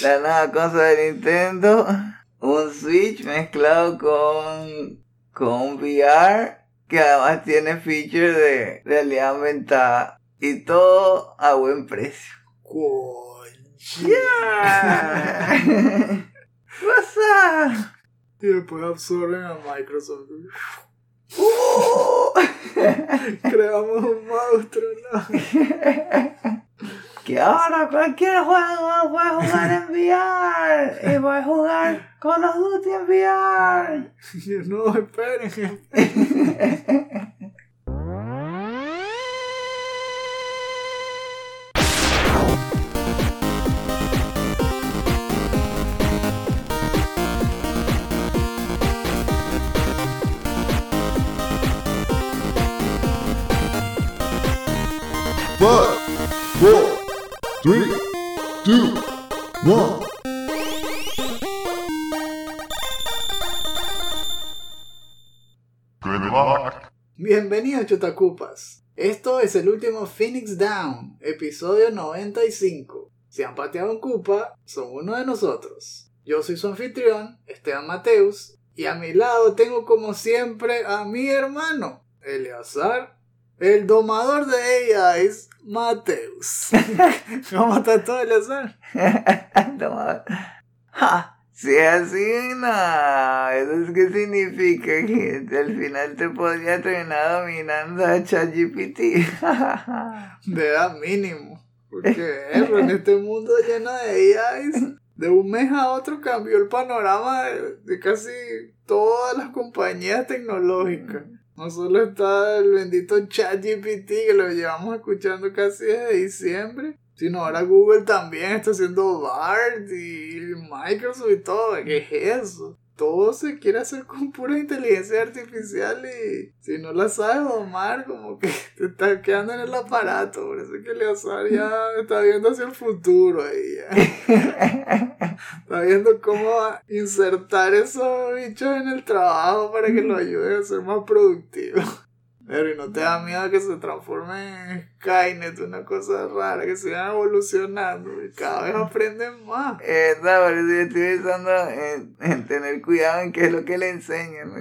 La nueva consola de Nintendo. Un Switch mezclado con, con VR. Que además tiene feature de realidad aumentada. Y todo a buen precio. Yeah. What's up? Y después absorben a Microsoft. Uh. Creamos un monstruo, ¿no? que ahora cualquier juego puede jugar en VR y puede jugar con los Duty en VR. No, esperen. Bienvenidos, Chotacupas. Esto es el último Phoenix Down, episodio 95. Si han pateado un Cupa, son uno de nosotros. Yo soy su anfitrión, Esteban Mateus, y a mi lado tengo como siempre a mi hermano, Eleazar, el domador de AIs, Mateus. ¿Cómo está todo, Eleazar? Toma. Ja, Si es así, no. Eso es que significa que al final te podría terminar dominando a ChatGPT. De edad mínimo. Porque en este mundo lleno de AIs, de un mes a otro cambió el panorama de, de casi todas las compañías tecnológicas. No solo está el bendito ChatGPT que lo llevamos escuchando casi desde diciembre, sino ahora Google también está haciendo BART y Microsoft y todo. ¿Qué es eso? Todo se quiere hacer con pura inteligencia artificial y si no la sabes domar, como que te estás quedando en el aparato. Por eso es que Leazar ya está viendo hacia el futuro ahí. Está viendo cómo insertar esos bichos en el trabajo para que lo ayuden a ser más productivo. Pero y no te da miedo que se transforme en Skynet, una cosa rara, que sigan evolucionando y cada vez aprenden más. Esa, por eso yo estoy pensando en, en tener cuidado en qué es lo que le enseñan.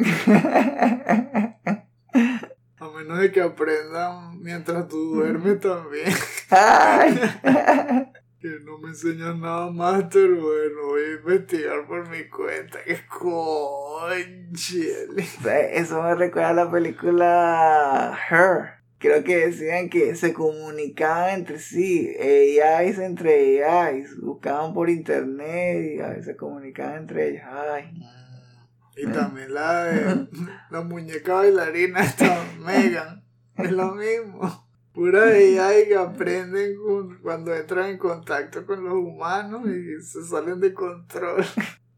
A menos de que aprendan mientras tú duermes también. Ay. Que no me enseñan nada, Master. Bueno, voy a investigar por mi cuenta. ¡Qué conchele! Eso me recuerda a la película Her. Creo que decían que se comunicaban entre sí, AIs entre AIs, buscaban por internet y a veces se comunicaban entre ellos. Ay. Y también la de la muñeca bailarina esta Megan. Es lo mismo. Pura AI que aprenden cuando entran en contacto con los humanos y se salen de control.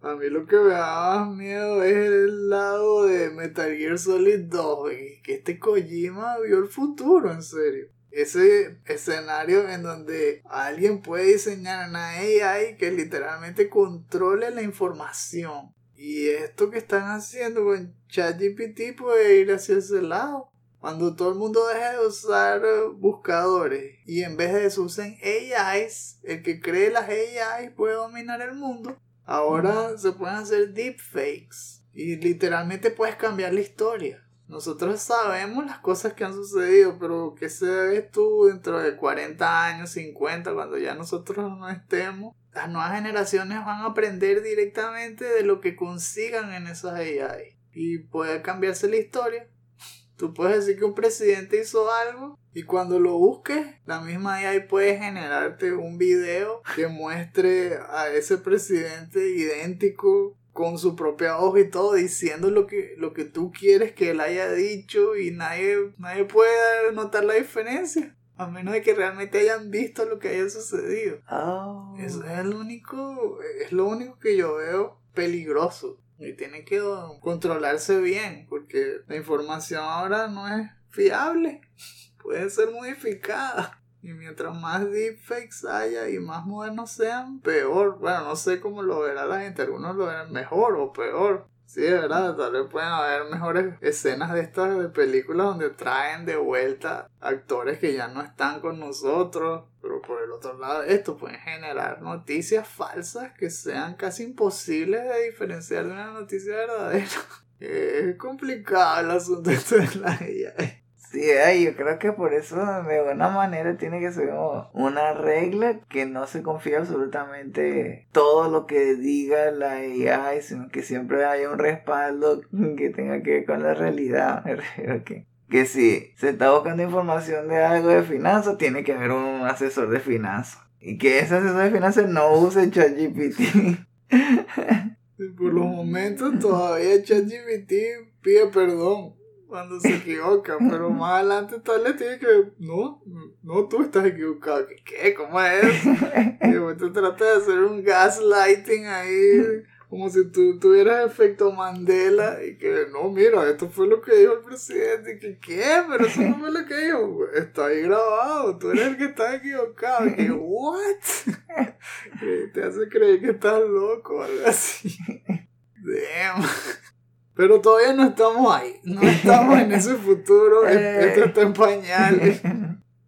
A mí lo que me da más miedo es el lado de Metal Gear Solid 2, güey, que este Kojima vio el futuro, en serio. Ese escenario en donde alguien puede diseñar una AI que literalmente controle la información. Y esto que están haciendo con ChatGPT puede ir hacia ese lado. Cuando todo el mundo deje de usar eh, buscadores y en vez de eso usen AIs, el que cree las AIs puede dominar el mundo. Ahora se pueden hacer deepfakes y literalmente puedes cambiar la historia. Nosotros sabemos las cosas que han sucedido, pero ¿qué sabes tú dentro de 40 años, 50, cuando ya nosotros no estemos? Las nuevas generaciones van a aprender directamente de lo que consigan en esas AI. Y puede cambiarse la historia. Tú puedes decir que un presidente hizo algo y cuando lo busques, la misma AI puede generarte un video que muestre a ese presidente idéntico con su propia hoja y todo diciendo lo que, lo que tú quieres que él haya dicho y nadie, nadie puede notar la diferencia. A menos de que realmente hayan visto lo que haya sucedido. Oh. Eso es el único, es lo único que yo veo peligroso. Y tiene que controlarse bien, porque la información ahora no es fiable. Puede ser modificada. Y mientras más deepfakes haya y más modernos sean, peor. Bueno, no sé cómo lo verá la gente. Algunos lo verán mejor o peor. Sí, de verdad, tal vez pueden haber mejores escenas de estas de películas donde traen de vuelta actores que ya no están con nosotros. Pero por el otro lado, esto puede generar noticias falsas que sean casi imposibles de diferenciar de una noticia verdadera. Es complicado el asunto de la AI. Sí, ay, yo creo que por eso de alguna manera tiene que ser una regla que no se confía absolutamente todo lo que diga la AI, sino que siempre haya un respaldo que tenga que ver con la realidad. Me que si se está buscando información de algo de finanzas, tiene que haber un asesor de finanzas. Y que ese asesor de finanzas no use ChatGPT. Por los momentos todavía ChatGPT pide perdón cuando se equivoca, pero más adelante tal vez tiene que, no, no, tú estás equivocado. ¿Qué? ¿Cómo es? Y te trata de hacer un gaslighting ahí, como si tú tuvieras efecto Mandela y que, no, mira, esto fue lo que dijo el presidente. Y que, ¿qué? Pero eso no fue lo que dijo. Está ahí grabado, tú eres el que está equivocado. Y que, ¿what? Y te hace creer que estás loco o algo así. Damn. Pero todavía no estamos ahí. No estamos en ese futuro. Eh. Esto está en pañales.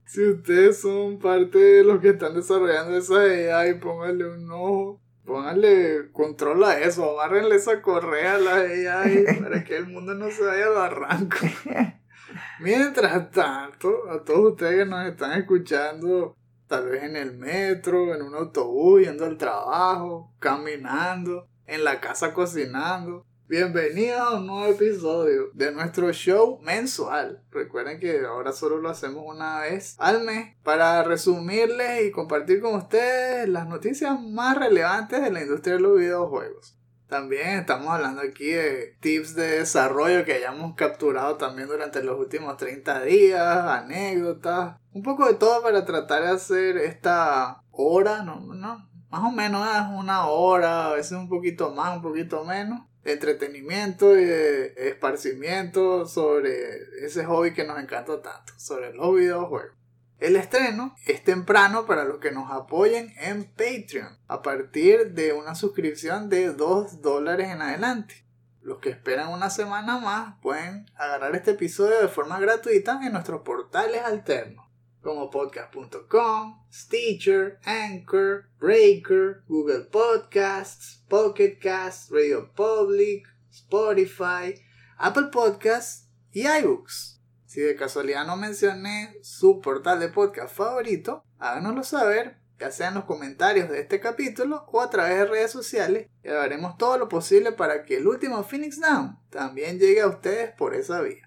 Si ustedes son parte de los que están desarrollando esa AI, pónganle un ojo. Pónganle control a eso. Amárrenle esa correa a la AI para que el mundo no se vaya al barranco. Mientras tanto, a todos ustedes que nos están escuchando, tal vez en el metro, en un autobús, yendo al trabajo, caminando, en la casa cocinando. Bienvenidos a un nuevo episodio de nuestro show mensual. Recuerden que ahora solo lo hacemos una vez al mes para resumirles y compartir con ustedes las noticias más relevantes de la industria de los videojuegos. También estamos hablando aquí de tips de desarrollo que hayamos capturado también durante los últimos 30 días, anécdotas, un poco de todo para tratar de hacer esta hora, no, no, más o menos es una hora, a veces un poquito más, un poquito menos, entretenimiento y de esparcimiento sobre ese hobby que nos encanta tanto, sobre los videojuegos. El estreno es temprano para los que nos apoyen en Patreon, a partir de una suscripción de 2 dólares en adelante. Los que esperan una semana más pueden agarrar este episodio de forma gratuita en nuestros portales alternos, como podcast.com, Stitcher, Anchor, Breaker, Google Podcasts, Pocket Casts, Radio Public, Spotify, Apple Podcasts y iBooks. Si de casualidad no mencioné su portal de podcast favorito, háganoslo saber, ya sea en los comentarios de este capítulo o a través de redes sociales, y haremos todo lo posible para que el último Phoenix Down también llegue a ustedes por esa vía.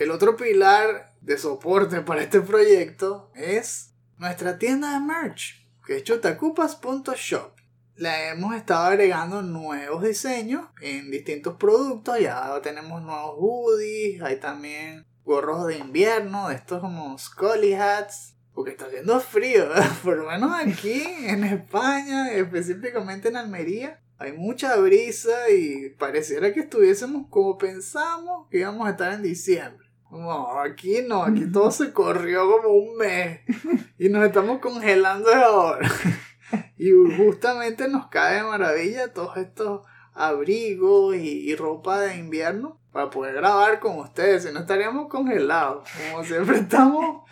El otro pilar de soporte para este proyecto es nuestra tienda de merch, que es chotacupas.shop. Le hemos estado agregando nuevos diseños en distintos productos, ya tenemos nuevos hoodies, hay también gorros de invierno, estos como Scully hats, porque está haciendo frío, por lo menos aquí en España, específicamente en Almería, hay mucha brisa y pareciera que estuviésemos como pensamos que íbamos a estar en diciembre. No, aquí no, aquí todo se corrió como un mes y nos estamos congelando ahora. Y justamente nos cae de maravilla todos estos abrigos y, ropa de invierno para poder grabar con ustedes, si no estaríamos congelados. Como siempre estamos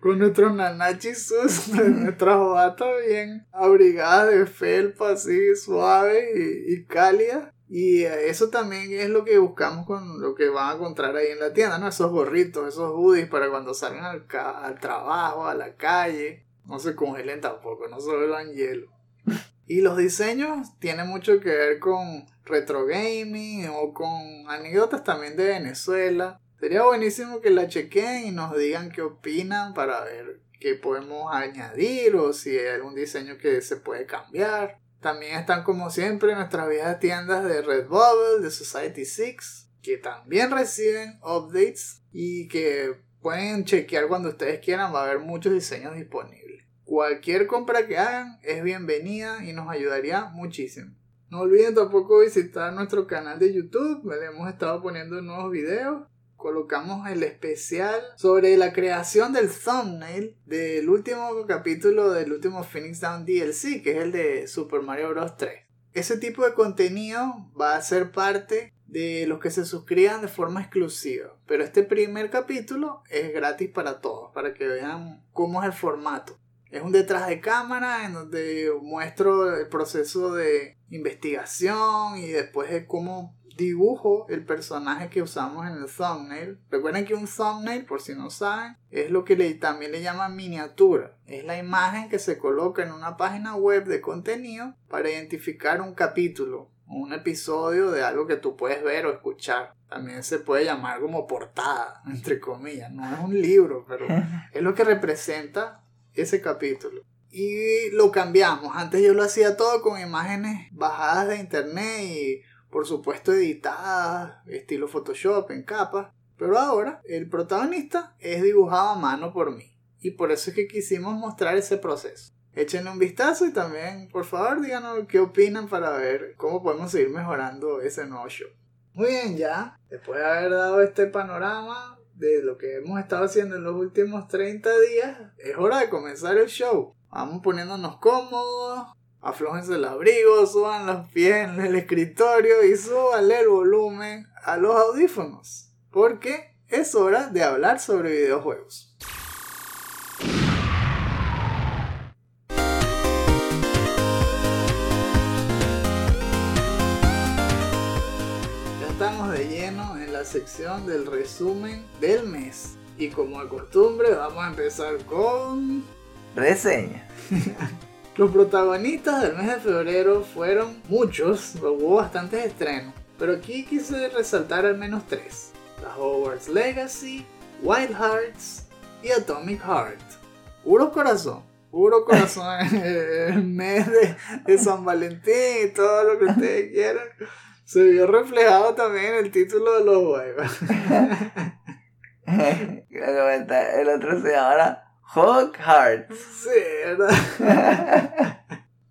con nuestros nanachis sus, nuestras batas bien abrigadas de felpa, así suaves y, y cálidas. Y eso también es lo que buscamos con lo que van a encontrar ahí en la tienda, ¿no? Esos gorritos, esos hoodies para cuando salgan al, ca- al trabajo, a la calle. No se congelen tampoco, no se vuelvan hielo. Y los diseños tienen mucho que ver con retro gaming o con anécdotas también de Venezuela. Sería buenísimo que la chequen y nos digan qué opinan para ver qué podemos añadir o si hay algún diseño que se puede cambiar. También están como siempre nuestras viejas tiendas de Redbubble, de Society 6, que también reciben updates y que pueden chequear cuando ustedes quieran, va a haber muchos diseños disponibles. Cualquier compra que hagan es bienvenida y nos ayudaría muchísimo. No olviden tampoco visitar nuestro canal de YouTube, le hemos estado poniendo nuevos videos. Colocamos el especial sobre la creación del thumbnail del último capítulo del último Phoenix Down DLC, que es el de Super Mario Bros. 3. Ese tipo de contenido va a ser parte de los que se suscriban de forma exclusiva. Pero este primer capítulo es gratis para todos, para que vean cómo es el formato. Es un detrás de cámara en donde muestro el proceso de investigación y después de cómo dibujo el personaje que usamos en el thumbnail. Recuerden que un thumbnail, por si no saben, es lo que le, también le llaman miniatura. Es la imagen que se coloca en una página web de contenido para identificar un capítulo o un episodio de algo que tú puedes ver o escuchar. También se puede llamar como portada, entre comillas. No es un libro, pero es lo que representa ese capítulo. Y lo cambiamos. Antes yo lo hacía todo con imágenes bajadas de internet y por supuesto editadas, estilo Photoshop, en capas, pero ahora el protagonista es dibujado a mano por mí. Y por eso es que quisimos mostrar ese proceso. Échenle un vistazo y también, por favor, díganos qué opinan para ver cómo podemos seguir mejorando ese nuevo show. Muy bien, ya, después de haber dado este panorama de lo que hemos estado haciendo en los últimos 30 días, es hora de comenzar el show. Vamos poniéndonos cómodos, aflójense el abrigo, suban los pies en el escritorio y súbanle el volumen a los audífonos. Porque es hora de hablar sobre videojuegos. Ya estamos de lleno en la sección del resumen del mes. Y como de costumbre vamos a empezar con... Reseña. Los protagonistas del mes de febrero fueron muchos, hubo bastantes estrenos, pero aquí quise resaltar al menos tres. The Hogwarts Legacy, Wild Hearts y Atomic Heart. Puro corazón, puro corazón en el mes de, de San Valentín y todo lo que ustedes quieran. Se vio reflejado también en el título de los juegos. el otro se llama Hog Hearts. Sí, ¿verdad?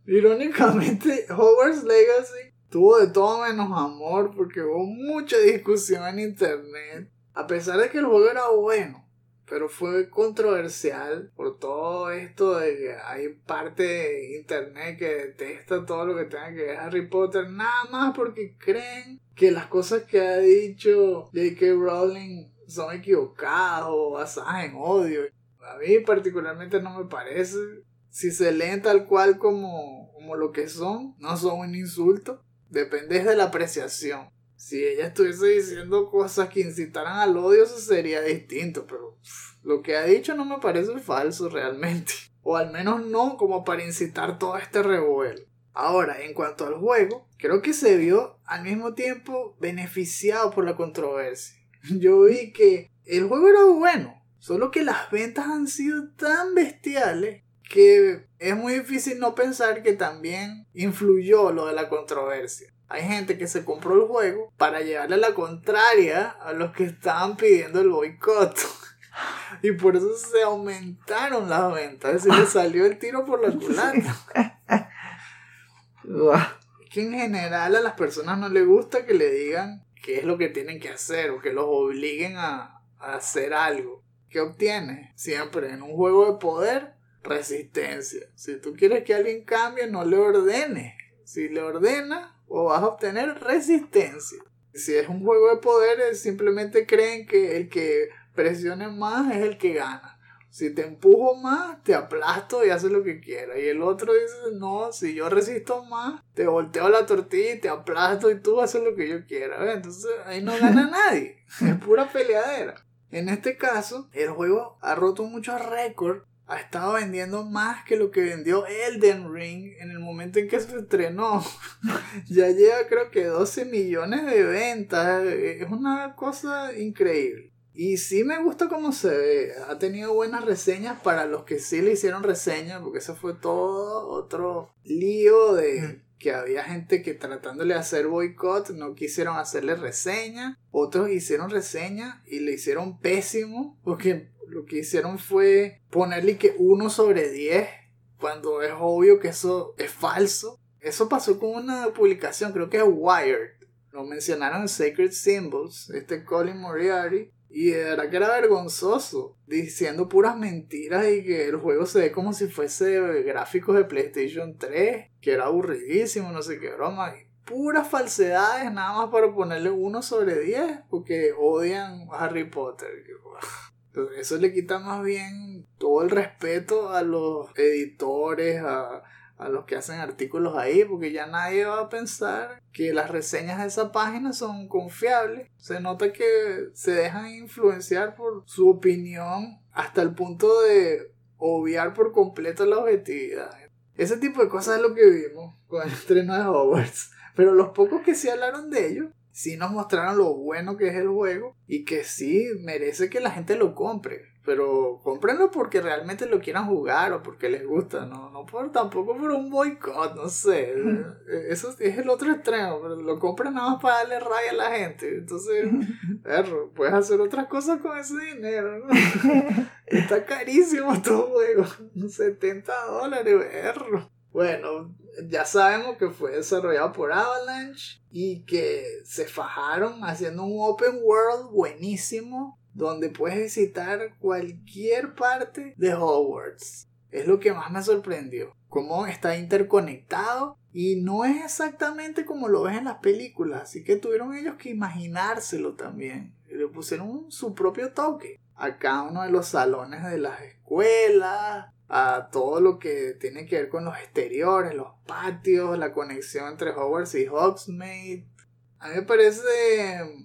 Irónicamente, Hogwarts Legacy tuvo de todo menos amor porque hubo mucha discusión en internet. A pesar de que el juego era bueno, pero fue controversial por todo esto de que hay parte de internet que detesta todo lo que tenga que ver Harry Potter, nada más porque creen que las cosas que ha dicho J.K. Rowling son equivocadas o basadas en odio. A mí particularmente no me parece. Si se leen tal cual como, como lo que son, no son un insulto. Depende de la apreciación. Si ella estuviese diciendo cosas que incitaran al odio, eso sería distinto. Pero lo que ha dicho no me parece falso realmente. O al menos no como para incitar todo este revuelo. Ahora, en cuanto al juego, creo que se vio al mismo tiempo beneficiado por la controversia. Yo vi que el juego era bueno, Solo que las ventas han sido tan bestiales que es muy difícil no pensar que también influyó lo de la controversia. Hay gente que se compró el juego para llevarle la contraria a los que estaban pidiendo el boicot. Y por eso se aumentaron las ventas. Es decir, le salió el tiro por la culata. que en general a las personas no les gusta que le digan qué es lo que tienen que hacer o que los obliguen a, a hacer algo. ¿Qué obtienes? Siempre en un juego de poder, resistencia. Si tú quieres que alguien cambie, no le ordenes. Si le ordenas, o vas a obtener resistencia. Si es un juego de poder, simplemente creen que el que presione más es el que gana. Si te empujo más, te aplasto y haces lo que quieras. Y el otro dice, no, si yo resisto más, te volteo la tortilla y te aplasto y tú haces lo que yo quiera. Entonces ahí no gana nadie. Es pura peleadera. En este caso, el juego ha roto muchos récords. Ha estado vendiendo más que lo que vendió Elden Ring en el momento en que se estrenó. ya lleva creo que 12 millones de ventas. Es una cosa increíble. Y sí me gusta cómo se ve. Ha tenido buenas reseñas para los que sí le hicieron reseñas, porque eso fue todo otro lío de que había gente que tratándole de hacer boicot no quisieron hacerle reseña. Otros hicieron reseña y le hicieron pésimo, porque lo que hicieron fue ponerle que 1 sobre 10, cuando es obvio que eso es falso. Eso pasó con una publicación, creo que es Wired. Lo mencionaron en Sacred Symbols, este Colin Moriarty. Y verdad que era vergonzoso, diciendo puras mentiras y que el juego se ve como si fuese gráficos de PlayStation 3, que era aburridísimo, no sé qué broma. Y puras falsedades, nada más para ponerle uno sobre 10, porque odian a Harry Potter. Eso le quita más bien todo el respeto a los editores, a, a los que hacen artículos ahí, porque ya nadie va a pensar que las reseñas de esa página son confiables. Se nota que se dejan influenciar por su opinión hasta el punto de obviar por completo la objetividad. Ese tipo de cosas es lo que vimos con el estreno de Hogwarts. Pero los pocos que sí hablaron de ello, sí nos mostraron lo bueno que es el juego y que sí merece que la gente lo compre. Pero cómprenlo porque realmente lo quieran jugar o porque les gusta, no, no por, tampoco por un boicot, no sé. Eso es el otro extremo, pero lo compran nada más para darle raya a la gente. Entonces, perro, puedes hacer otras cosas con ese dinero, ¿no? Está carísimo todo juego, 70 dólares, perro. Bueno, ya sabemos que fue desarrollado por Avalanche y que se fajaron haciendo un open world buenísimo donde puedes visitar cualquier parte de Hogwarts. Es lo que más me sorprendió. Cómo está interconectado y no es exactamente como lo ves en las películas. Así que tuvieron ellos que imaginárselo también. Le pusieron su propio toque a cada uno de los salones de las escuelas, a todo lo que tiene que ver con los exteriores, los patios, la conexión entre Hogwarts y Hogsmeade. A mí me parece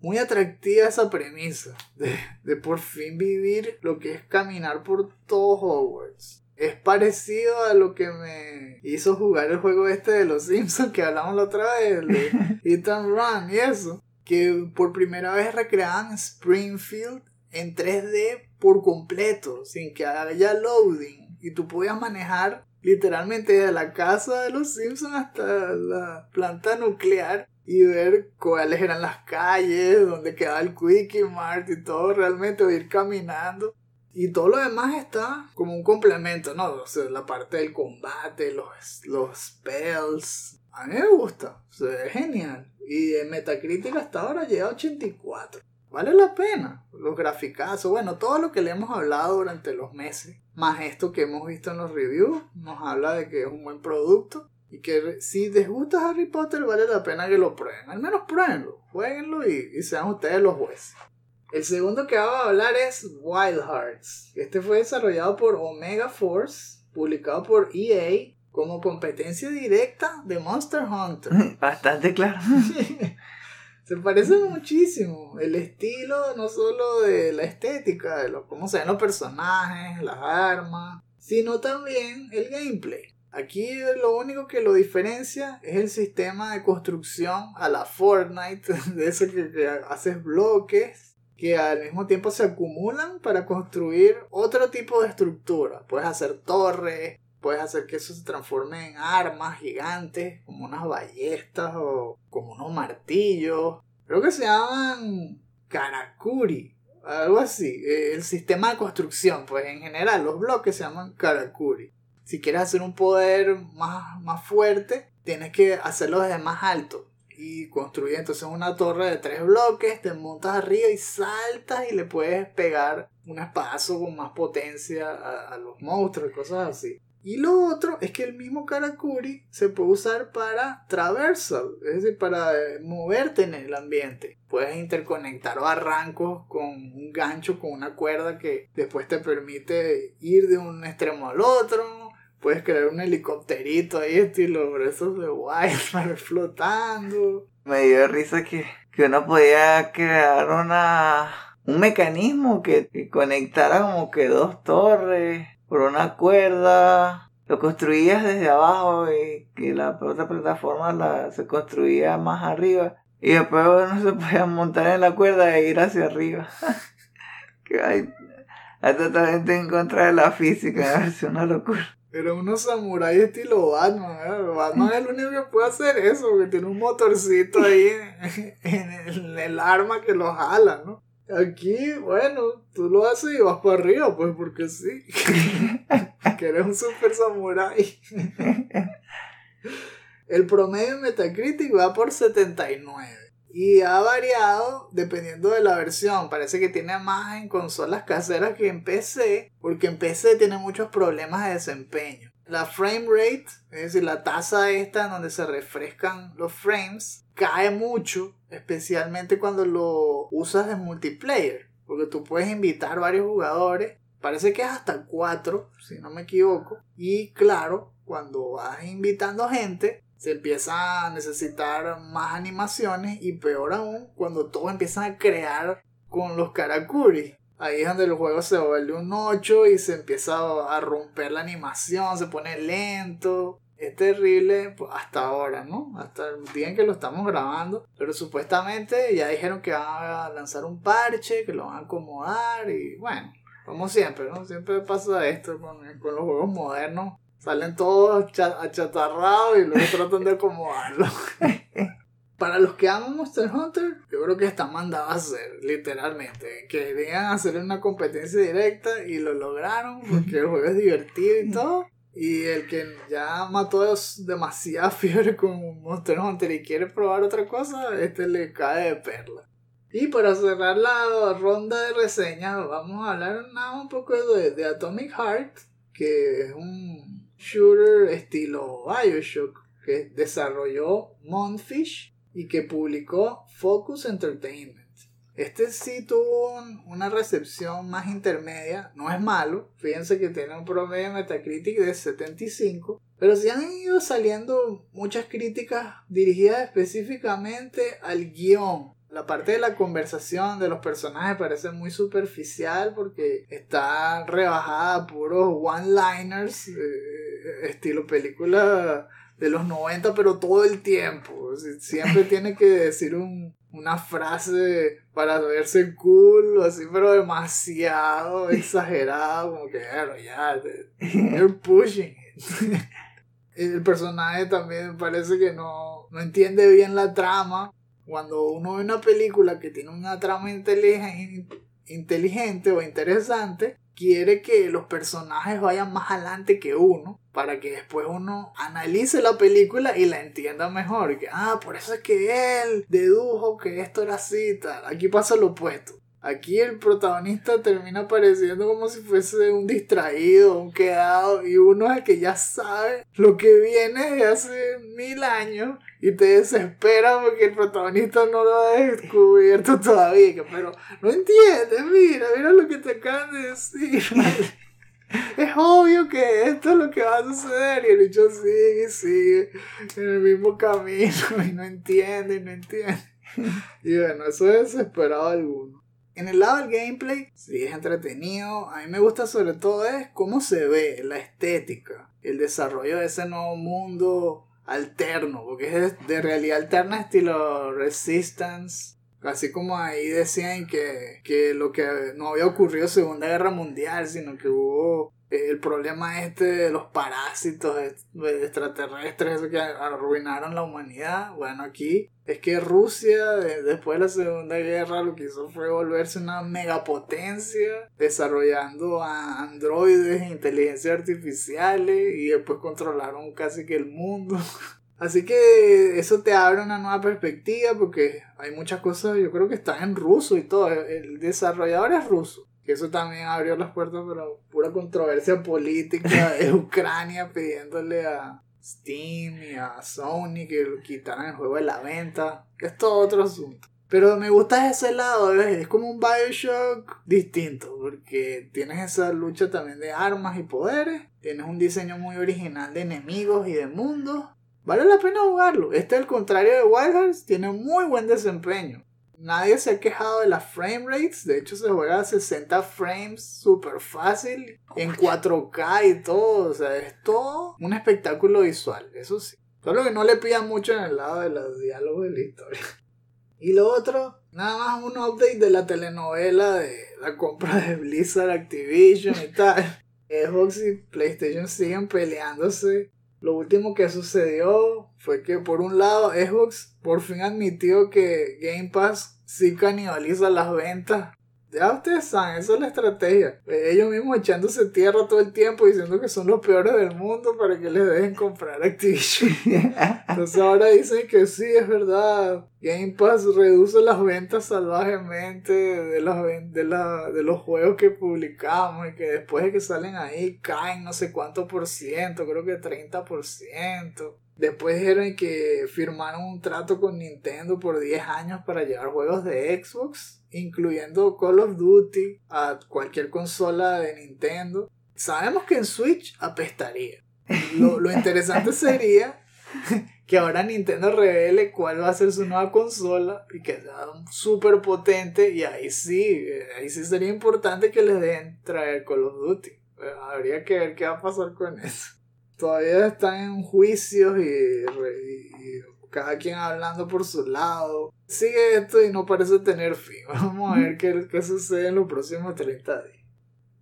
muy atractiva esa premisa de, por fin vivir lo que es caminar por todo Hogwarts. Es parecido a lo que me hizo jugar el juego este de los Simpsons que hablamos la otra vez, de Ethan Run y eso. Que por primera vez recreaban Springfield en 3D por completo, sin que haya loading. Y tú podías manejar literalmente desde la casa de los Simpsons hasta la planta nuclear y ver cuáles eran las calles, donde quedaba el Quickie Mart y todo realmente, o ir caminando. Y todo lo demás está como un complemento, ¿no? La parte del combate, los, los spells. A mí me gusta, o sea, es genial. Y en Metacritic hasta ahora llega a 84. Vale la pena. Los graficazos, bueno, todo lo que le hemos hablado durante los meses, más esto que hemos visto en los reviews, nos habla de que es un buen producto. Y que si les gusta Harry Potter vale la pena que lo prueben. Al menos pruébenlo, jueguenlo y, sean ustedes los jueces. El segundo que vamos a hablar es Wild Hearts. Este fue desarrollado por Omega Force, publicado por EA como competencia directa de Monster Hunter. Bastante claro. se parece muchísimo. El estilo, no solo de la estética, de lo, cómo se ven los personajes, las armas, sino también el gameplay. Aquí lo único que lo diferencia es el sistema de construcción a la Fortnite, de eso que, haces bloques que al mismo tiempo se acumulan para construir otro tipo de estructura. Puedes hacer torres, puedes hacer que eso se transforme en armas gigantes, como unas ballestas o como unos martillos. Creo que se llaman Karakuri, algo así. Eh, el sistema de construcción, pues en general los bloques se llaman Karakuri si quieres hacer un poder más, más fuerte, tienes que hacerlo desde más alto y construir entonces una torre de tres bloques, te montas arriba y saltas y le puedes pegar un espadazo con más potencia a, a, los monstruos y cosas así. Y lo otro es que el mismo Karakuri se puede usar para traversal, es decir, para eh, moverte en el ambiente. Puedes interconectar barrancos con un gancho, con una cuerda que después te permite ir de un extremo al otro Puedes crear un helicópterito ahí, estilo esos de Wildfire flotando. Me dio risa que, que uno podía crear una un mecanismo que, conectara como que dos torres por una cuerda. Lo construías desde abajo y que la otra plataforma la, se construía más arriba. Y después uno se podía montar en la cuerda e ir hacia arriba. que hay, hay totalmente en contra de la física, es una locura. Era unos samuráis estilo Batman. ¿eh? Batman es el único que puede hacer eso, que tiene un motorcito ahí en, el, arma que lo jala, ¿no? Aquí, bueno, tú lo haces y vas para arriba, pues porque sí. que eres un super samurái. el promedio en Metacritic va por 79. Y ha variado dependiendo de la versión. Parece que tiene más en consolas caseras que en PC, porque en PC tiene muchos problemas de desempeño. La frame rate, es decir, la tasa esta en donde se refrescan los frames, cae mucho, especialmente cuando lo usas en multiplayer. porque tú puedes invitar varios jugadores, parece que es hasta cuatro, si no me equivoco, y claro, cuando vas invitando gente, se empieza a necesitar más animaciones y peor aún cuando todos empiezan a crear con los Karakuri. Ahí es donde el juego se vuelve un 8 y se empieza a romper la animación, se pone lento. Es terrible pues, hasta ahora, ¿no? Hasta el día en que lo estamos grabando. Pero supuestamente ya dijeron que van a lanzar un parche, que lo van a acomodar y bueno, como siempre, ¿no? Siempre pasa esto con, los juegos modernos. Salen todos achatarrados y luego tratan de acomodarlo. Para los que aman Monster Hunter, yo creo que está mandado a hacer, literalmente. Querían hacer una competencia directa y lo lograron porque el juego es divertido y todo. Y el que ya mató demasiada fiebre con Monster Hunter y quiere probar otra cosa, este le cae de perla. Y para cerrar la ronda de reseñas, vamos a hablar nada un poco de, de Atomic Heart, que es un shooter estilo Bioshock que desarrolló Monfish y que publicó Focus Entertainment. Este sí tuvo una recepción más intermedia, no es malo, fíjense que tiene un promedio de Metacritic de 75, pero sí han ido saliendo muchas críticas dirigidas específicamente al guion. La parte de la conversación de los personajes parece muy superficial porque está rebajada a puros one-liners, eh, estilo película de los 90, pero todo el tiempo. Siempre tiene que decir un, una frase para verse cool, así, pero demasiado exagerado, como que, bueno, ya, you're pushing El personaje también parece que no, no entiende bien la trama. Cuando uno ve una película que tiene una trama inteligente, inteligente o interesante, quiere que los personajes vayan más adelante que uno para que después uno analice la película y la entienda mejor. Que, ah, por eso es que él dedujo que esto era así, tal. Aquí pasa lo opuesto. Aquí el protagonista termina pareciendo como si fuese un distraído, un quedado, y uno es el que ya sabe lo que viene de hace mil años y te desespera porque el protagonista no lo ha descubierto todavía. Pero no entiendes, mira, mira lo que te acaban de decir. es obvio que esto es lo que va a suceder y el bicho sigue y sigue en el mismo camino y no entiende y no entiende. Y bueno, eso es desesperado alguno. En el lado del gameplay, sí es entretenido. A mí me gusta sobre todo es cómo se ve, la estética, el desarrollo de ese nuevo mundo alterno, porque es de realidad alterna estilo Resistance. Así como ahí decían que, que lo que no había ocurrido Segunda Guerra Mundial, sino que hubo el problema este de los parásitos extraterrestres que arruinaron la humanidad. Bueno, aquí es que Rusia, después de la Segunda Guerra, lo que hizo fue volverse una megapotencia, desarrollando a androides e inteligencias artificiales y después controlaron casi que el mundo. Así que eso te abre una nueva perspectiva porque hay muchas cosas, yo creo que están en ruso y todo. El desarrollador es ruso. Eso también abrió las puertas para pura controversia política de Ucrania pidiéndole a Steam y a Sony que quitaran el juego de la venta. Es todo otro asunto. Pero me gusta ese lado, es como un Bioshock distinto, porque tienes esa lucha también de armas y poderes, tienes un diseño muy original de enemigos y de mundos. Vale la pena jugarlo. Este, al contrario de Wild Hearts, tiene muy buen desempeño. Nadie se ha quejado de las frame rates. De hecho, se juega a 60 frames súper fácil. En 4K y todo. O sea, es todo un espectáculo visual. Eso sí. Solo que no le pidan mucho en el lado de los diálogos de la historia. Y lo otro, nada más un update de la telenovela de la compra de Blizzard Activision y tal. Xbox y PlayStation siguen peleándose. Lo último que sucedió fue que por un lado Xbox por fin admitió que Game Pass sí canibaliza las ventas. Ya ustedes saben, esa es la estrategia. Ellos mismos echándose tierra todo el tiempo diciendo que son los peores del mundo para que les dejen comprar Activision. Entonces ahora dicen que sí, es verdad. Game Pass reduce las ventas salvajemente de los, de, la, de los juegos que publicamos y que después de que salen ahí caen no sé cuánto por ciento, creo que 30%. Después dijeron que firmaron un trato con Nintendo por 10 años para llevar juegos de Xbox, incluyendo Call of Duty, a cualquier consola de Nintendo. Sabemos que en Switch apestaría. Lo, lo interesante sería que ahora Nintendo revele cuál va a ser su nueva consola y que sea súper potente y ahí sí, ahí sí sería importante que les den traer Call of Duty. Habría que ver qué va a pasar con eso. Todavía están en juicios y cada quien hablando por su lado. Sigue esto y no parece tener fin. Vamos a ver qué, qué sucede en los próximos 30 días.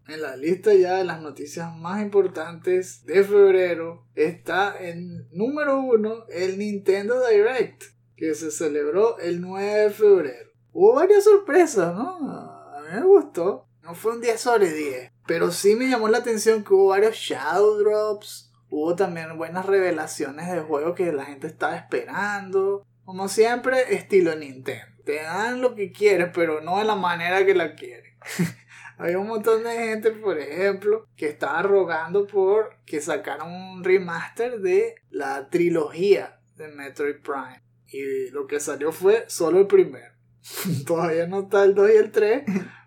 En la lista ya de las noticias más importantes de febrero está en número uno el Nintendo Direct, que se celebró el 9 de febrero. Hubo varias sorpresas, ¿no? A mí me gustó. No fue un 10 sobre 10, pero sí me llamó la atención que hubo varios Shadow Drops. Hubo también buenas revelaciones de juegos que la gente estaba esperando. Como siempre, estilo Nintendo. Te dan lo que quieres, pero no de la manera que la quieres. Había un montón de gente, por ejemplo, que estaba rogando por que sacaran un remaster de la trilogía de Metroid Prime. Y lo que salió fue solo el primero. Todavía no está el 2 y el 3,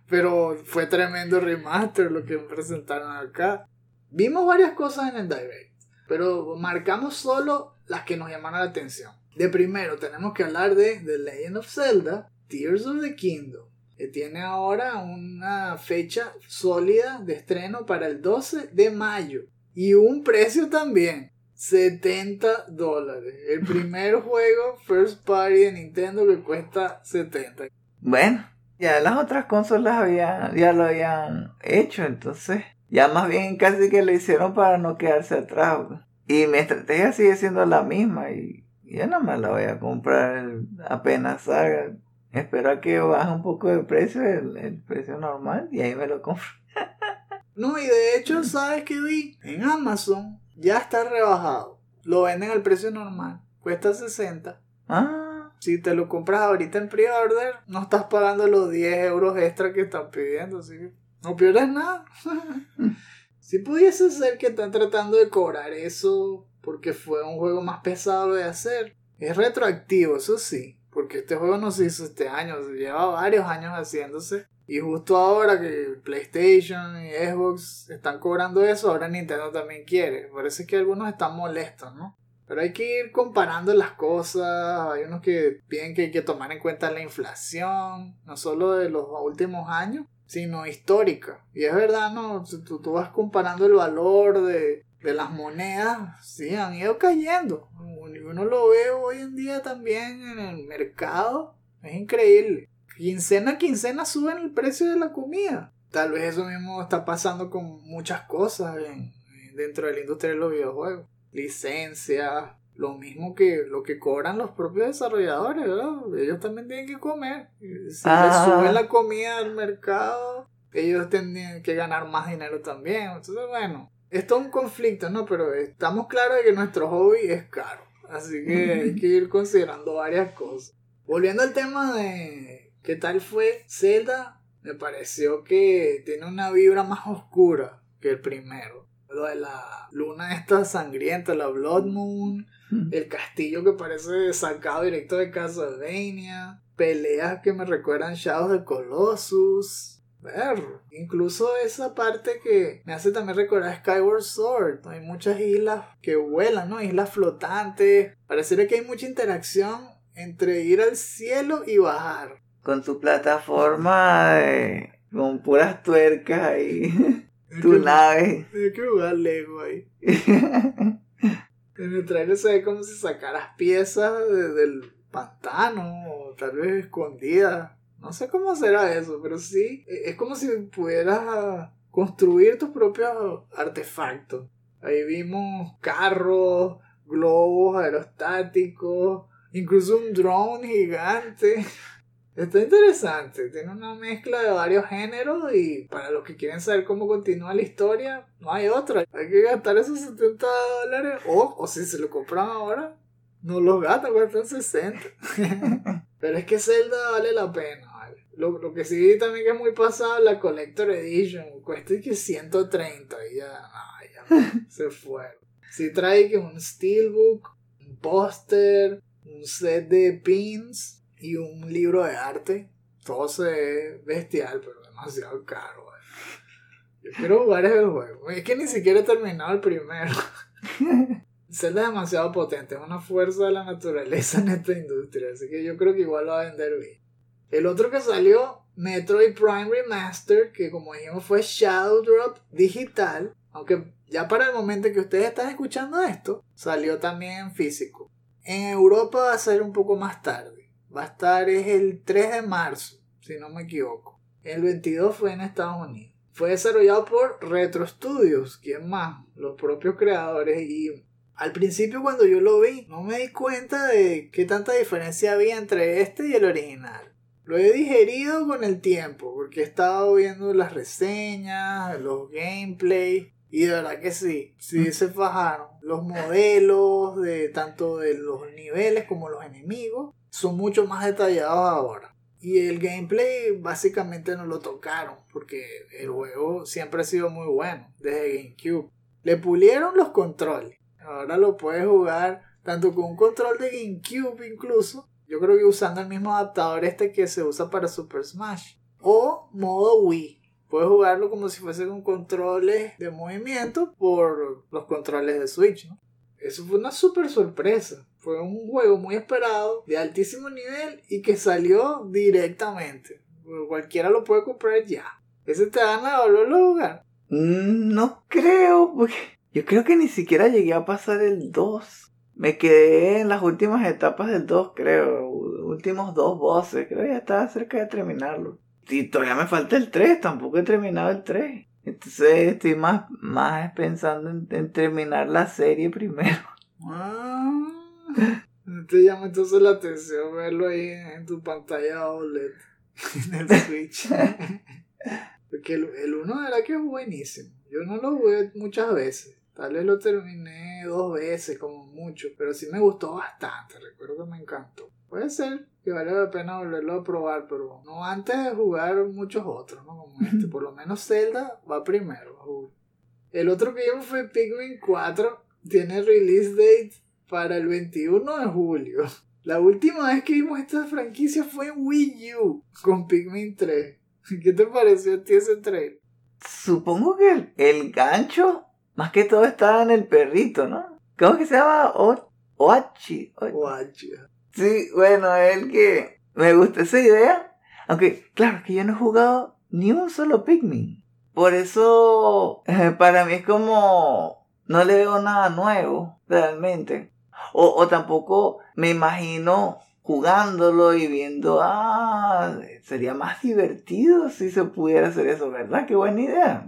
pero fue tremendo remaster lo que presentaron acá. Vimos varias cosas en el Direct, pero marcamos solo las que nos llamaron la atención. De primero tenemos que hablar de The Legend of Zelda, Tears of the Kingdom, que tiene ahora una fecha sólida de estreno para el 12 de mayo y un precio también. 70 dólares. El primer juego first party de Nintendo que cuesta 70. Bueno, ya las otras consolas había, ya lo habían hecho, entonces ya más bien casi que lo hicieron para no quedarse atrás. Y mi estrategia sigue siendo la misma y ya no me la voy a comprar apenas salga. Espero a que baje un poco de precio, el, el precio normal, y ahí me lo compro. No, y de hecho, ¿sabes qué vi? En Amazon ya está rebajado. Lo venden al precio normal. Cuesta 60. Ah, Si te lo compras ahorita en pre-order, no estás pagando los 10 euros extra que están pidiendo. Así que no pierdes nada. si pudiese ser que están tratando de cobrar eso porque fue un juego más pesado de hacer. Es retroactivo, eso sí. Porque este juego no se hizo este año, se lleva varios años haciéndose. Y justo ahora que PlayStation y Xbox están cobrando eso, ahora Nintendo también quiere. Parece que algunos están molestos, ¿no? Pero hay que ir comparando las cosas. Hay unos que piden que hay que tomar en cuenta la inflación, no solo de los últimos años, sino histórica. Y es verdad, ¿no? Tú, tú vas comparando el valor de, de las monedas, sí, han ido cayendo. Uno lo ve hoy en día también en el mercado. Es increíble. Quincena a quincena suben el precio de la comida. Tal vez eso mismo está pasando con muchas cosas en- dentro de la industria de los videojuegos. Licencias, lo mismo que lo que cobran los propios desarrolladores, ¿verdad? Ellos también tienen que comer. Si Ah. les suben la comida al mercado, ellos tienen que ganar más dinero también. Entonces, bueno, esto es un conflicto, ¿no? Pero estamos claros de que nuestro hobby es caro. Así que hay que ir considerando varias cosas. Volviendo al tema de qué tal fue Zelda, me pareció que tiene una vibra más oscura que el primero. Lo de la luna esta sangrienta, la Blood Moon, el castillo que parece sacado directo de Castlevania, peleas que me recuerdan Shadows de Colossus. Ver, incluso esa parte que me hace también recordar Skyward Sword. Hay muchas islas que vuelan, ¿no? Islas flotantes. Pareciera que hay mucha interacción entre ir al cielo y bajar. con tu plataforma de- con puras tuercas ahí, tu nave. Hay que jugar Lego ahí. En el trailer se ve como si sacaras piezas de- del pantano, o tal vez escondidas. No sé cómo será eso, pero sí, e- es como si pudieras construir tus propios artefactos. Ahí vimos carros, globos aerostáticos, incluso un drone gigante. Está interesante, tiene una mezcla de varios géneros y para los que quieren saber cómo continúa la historia, no hay otra. Hay que gastar esos 70 dólares o, o si se lo compran ahora, no los gastan, cuestan 60. Pero es que Zelda vale la pena, ¿vale? Lo, lo que sí también que es muy pasado, la Collector Edition, cuesta que 130 y ya, no, ya se fueron. Si trae que un Steelbook, póster, un set de pins y un libro de arte. Todo se ve bestial, pero demasiado caro. Yo quiero jugar ese juego. Es que ni siquiera he terminado el primero. Zelda es demasiado potente, es una fuerza de la naturaleza en esta industria, así que yo creo que igual lo va a vender bien. El otro que salió, Metroid Prime Remaster, que como dijimos fue Shadow Drop digital, aunque ya para el momento que ustedes están escuchando esto, salió también en físico. En Europa va a ser un poco más tarde, va a estar es el 3 de marzo, si no me equivoco. El 22 fue en Estados Unidos. Fue desarrollado por Retro Studios, ¿quién más? Los propios creadores y al principio cuando yo lo vi no me di cuenta de qué tanta diferencia había entre este y el original. Lo he digerido con el tiempo porque he estado viendo las reseñas, los gameplay y de verdad que sí, sí se fajaron. Los modelos de tanto de los niveles como los enemigos son mucho más detallados ahora. Y el gameplay básicamente no lo tocaron porque el juego siempre ha sido muy bueno desde GameCube. Le pulieron los controles. Ahora lo puedes jugar tanto con un control de GameCube incluso. Yo creo que usando el mismo adaptador este que se usa para Super Smash. O modo Wii. Puedes jugarlo como si fuese con controles de movimiento por los controles de Switch, ¿no? Eso fue una super sorpresa. Fue un juego muy esperado, de altísimo nivel y que salió directamente. Cualquiera lo puede comprar ya. Ese te van a volverlo a jugar. Mm, No creo, porque yo creo que ni siquiera llegué a pasar el 2. Me quedé en las últimas etapas del 2, creo. Últimos dos bosses, creo que ya estaba cerca de terminarlo. Y todavía me falta el 3, tampoco he terminado el 3. Entonces estoy más, más pensando en, en terminar la serie primero. Ah, te llama entonces la atención verlo ahí en tu pantalla OLED en el Switch. Porque el, el uno era que es buenísimo. Yo no lo jugué muchas veces. Tal vez lo terminé dos veces, como mucho. Pero sí me gustó bastante. Recuerdo que me encantó. Puede ser que vale la pena volverlo a probar, pero no antes de jugar muchos otros, ¿no? Como este. Por lo menos Zelda va primero. El otro que vimos fue Pikmin 4. Tiene release date para el 21 de julio. La última vez que vimos esta franquicia fue en Wii U con Pikmin 3. ¿Qué te pareció a ti ese trailer? Supongo que el, el gancho, más que todo, estaba en el perrito, ¿no? ¿Cómo que se llama? O Oachi. O- Guacha. Sí, bueno, el que me gusta esa idea. Aunque, claro, que yo no he jugado ni un solo Pikmin. Por eso, eh, para mí es como, no le veo nada nuevo, realmente. O, tampoco me imagino jugándolo y viendo, ah, sería más divertido si se pudiera hacer eso, ¿verdad? Qué buena idea.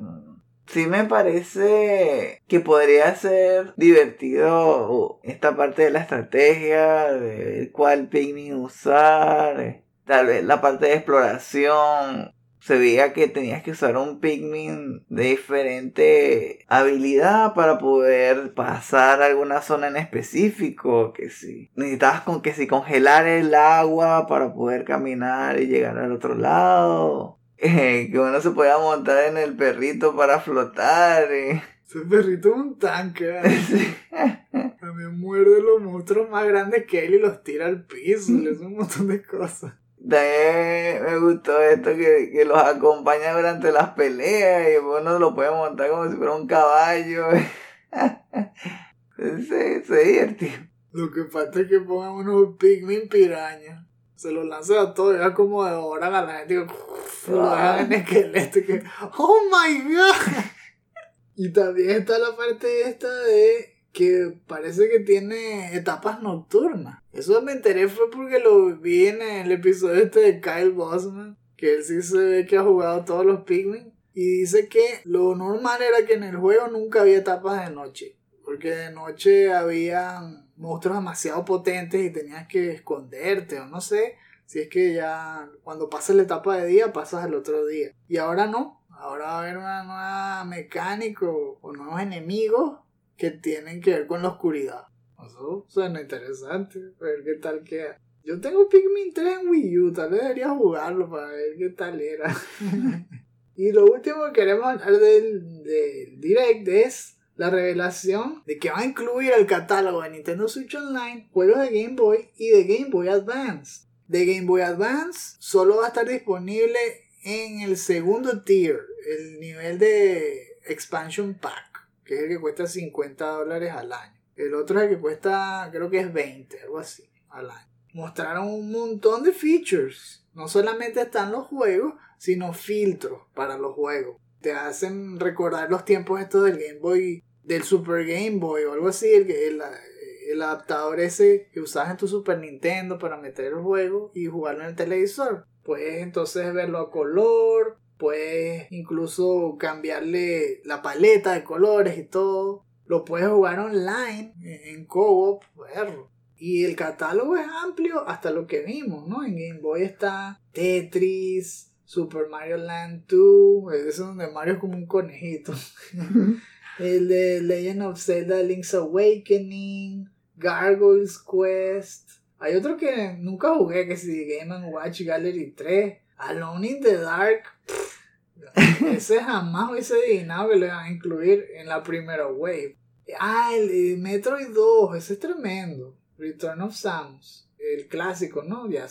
Sí me parece que podría ser divertido esta parte de la estrategia, de cuál Pikmin usar, tal vez la parte de exploración. Se veía que tenías que usar un Pikmin de diferente habilidad para poder pasar a alguna zona en específico. Que si necesitabas con que si congelar el agua para poder caminar y llegar al otro lado. Eh, que uno se podía montar en el perrito para flotar. eh. Ese perrito es un tanque. ¿eh? También muerde los monstruos más grandes que él y los tira al piso. Le hace un montón de cosas. También me gustó esto que, que los acompaña durante las peleas y uno lo puede montar como si fuera un caballo. se, se. Lo que falta es que pongan unos Pikmin piraña. Se los lanzan a todos, ya como devoran a la gente. Lo dejan en esqueleto. Que, ¡Oh my god! Y también está la parte esta de que parece que tiene etapas nocturnas. Eso me enteré fue porque lo vi en el episodio este de Kyle Bosman. Que él sí se ve que ha jugado todos los Pikmin. Y dice que lo normal era que en el juego nunca había etapas de noche. Porque de noche habían monstruos demasiado potentes y tenías que esconderte o no sé. Si es que ya cuando pasas la etapa de día pasas al otro día. Y ahora no. Ahora va a haber una nueva mecánica o nuevos enemigos que tienen que ver con la oscuridad. Eso suena interesante. A ver qué tal queda. Yo tengo Pikmin 3 en Wii U. Tal vez debería jugarlo para ver qué tal era. y lo último que queremos hablar del, del Direct es la revelación de que va a incluir el catálogo de Nintendo Switch Online, juegos de Game Boy y de Game Boy Advance. De Game Boy Advance solo va a estar disponible en el segundo tier, el nivel de Expansion Pack, que es el que cuesta 50 dólares al año. El otro es el que cuesta, creo que es 20, algo así, al año. Mostraron un montón de features. No solamente están los juegos, sino filtros para los juegos. Te hacen recordar los tiempos estos del Game Boy, del Super Game Boy o algo así, el, el, adaptador ese que usabas en tu Super Nintendo para meter el juego y jugarlo en el televisor. Puedes entonces verlo a color, puedes incluso cambiarle la paleta de colores y todo. Lo puedes jugar online, en co-op, verlo. Y el catálogo es amplio hasta lo que vimos, ¿no? En Game Boy está Tetris, Super Mario Land 2, ese es donde Mario es como un conejito. el de Legend of Zelda Link's Awakening, Gargoyles Quest. Hay otro que nunca jugué, que es Game Watch Gallery 3. Alone in the Dark. ese jamás hubiese adivinado que lo iban a incluir en la primera wave. Ah, el de Metroid 2, ese es tremendo. Return of Samus, el clásico, ¿no? Ya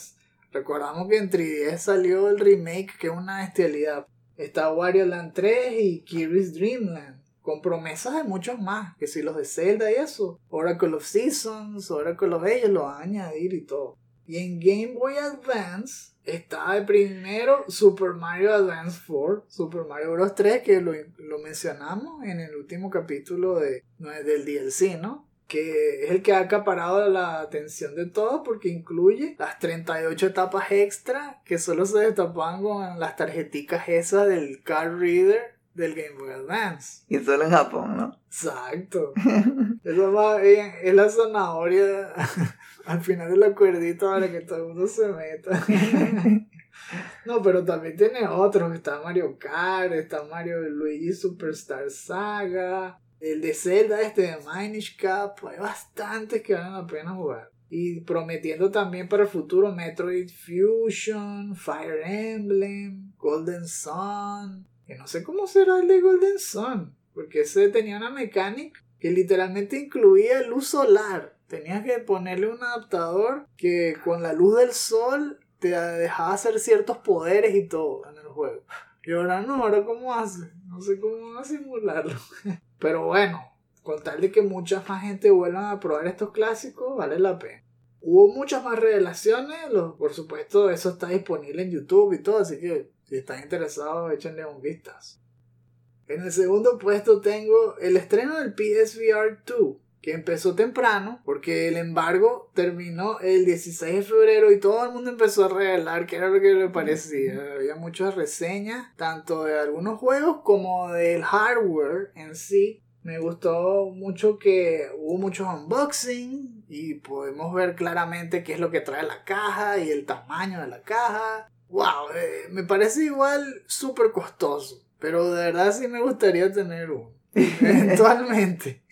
recordamos que en 3DS salió el remake, que es una bestialidad. Está Wario Land 3 y Kirby's Dream Land con promesas de muchos más, que si los de Zelda y eso, Oracle of Seasons, Oracle of Ages lo van a añadir y todo. Y en Game Boy Advance está el primero Super Mario Advance 4, Super Mario Bros. 3, que lo, lo mencionamos en el último capítulo de, del DLC, ¿no? que es el que ha acaparado la atención de todos porque incluye las 38 etapas extra que solo se destapan con las tarjeticas esas del card reader del Game Boy Advance. Y solo en Japón, ¿no? Exacto. Eso más bien es la zanahoria al final de la cuerdita para que todo el mundo se meta. no, pero también tiene otros. Está Mario Kart, está Mario Luigi Superstar Saga, el de Zelda, este de Minish Cap. Hay bastantes que valen la pena jugar. Y prometiendo también para el futuro Metroid Fusion, Fire Emblem, Golden Sun, que no sé cómo será el de Golden Sun, porque ese tenía una mecánica que literalmente incluía luz solar. Tenías que ponerle un adaptador que con la luz del sol te dejaba hacer ciertos poderes y todo en el juego. Y ahora no, ahora cómo hace. No sé cómo va a simularlo. Pero bueno, con tal de que mucha más gente vuelva a probar estos clásicos, vale la pena. Hubo muchas más revelaciones, por supuesto eso está disponible en YouTube y todo, así que si están interesados, échenle un vistazo. En el segundo puesto tengo el estreno del PSVR 2, que empezó temprano porque el embargo terminó el 16 de febrero y todo el mundo empezó a revelar qué era lo que le parecía. Había muchas reseñas, tanto de algunos juegos como del hardware en sí. Me gustó mucho que hubo muchos unboxing y podemos ver claramente qué es lo que trae la caja y el tamaño de la caja wow, eh, me parece igual súper costoso. Pero de verdad sí me gustaría tener uno. Eventualmente.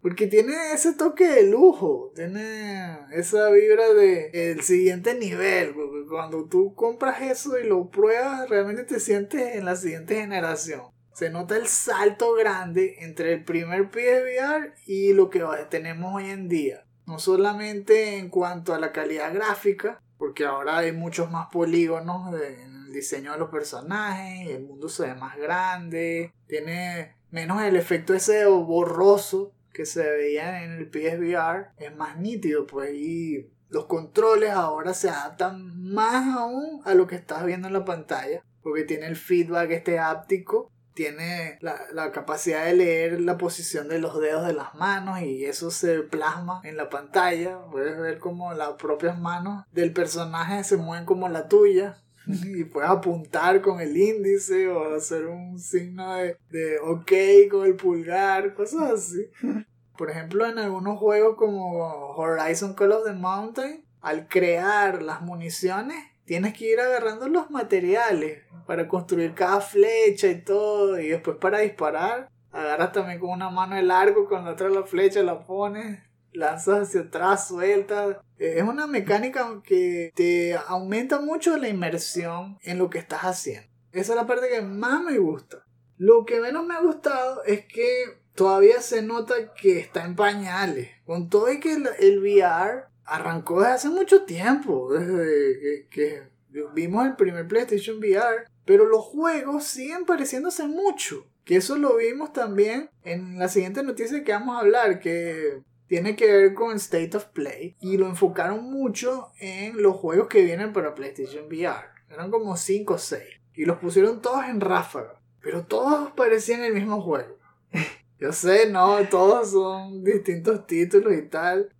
Porque tiene ese toque de lujo, tiene esa vibra de el siguiente nivel. Porque cuando tú compras eso y lo pruebas, realmente te sientes en la siguiente generación. Se nota el salto grande entre el primer PSVR y lo que tenemos hoy en día. No solamente en cuanto a la calidad gráfica, porque ahora hay muchos más polígonos en el diseño de los personajes, el mundo se ve más grande, tiene menos el efecto ese borroso que se veía en el PSVR, es más nítido, pues, y los controles ahora se adaptan más aún a lo que estás viendo en la pantalla, porque tiene el feedback este áptico tiene la, capacidad de leer la posición de los dedos de las manos y eso se plasma en la pantalla. Puedes ver como las propias manos del personaje se mueven como la tuya y puedes apuntar con el índice o hacer un signo de, de ok con el pulgar, cosas así. Por ejemplo, en algunos juegos como Horizon Call of the Mountain, al crear las municiones, tienes que ir agarrando los materiales para construir cada flecha y todo. Y después para disparar, agarras también con una mano el arco, con la otra la flecha la pones, lanzas hacia atrás, sueltas. Es una mecánica que te aumenta mucho la inmersión en lo que estás haciendo. Esa es la parte que más me gusta. Lo que menos me ha gustado es que todavía se nota que está en pañales. Con todo y que el, el VR arrancó desde hace mucho tiempo, desde que, que vimos el primer PlayStation VR, pero los juegos siguen pareciéndose mucho. Que eso lo vimos también en la siguiente noticia que vamos a hablar, que tiene que ver con State of Play. Y lo enfocaron mucho en los juegos que vienen para PlayStation VR. Eran como 5 o 6. Y los pusieron todos en ráfaga. Pero todos parecían el mismo juego. Yo sé, no, todos son distintos títulos y tal.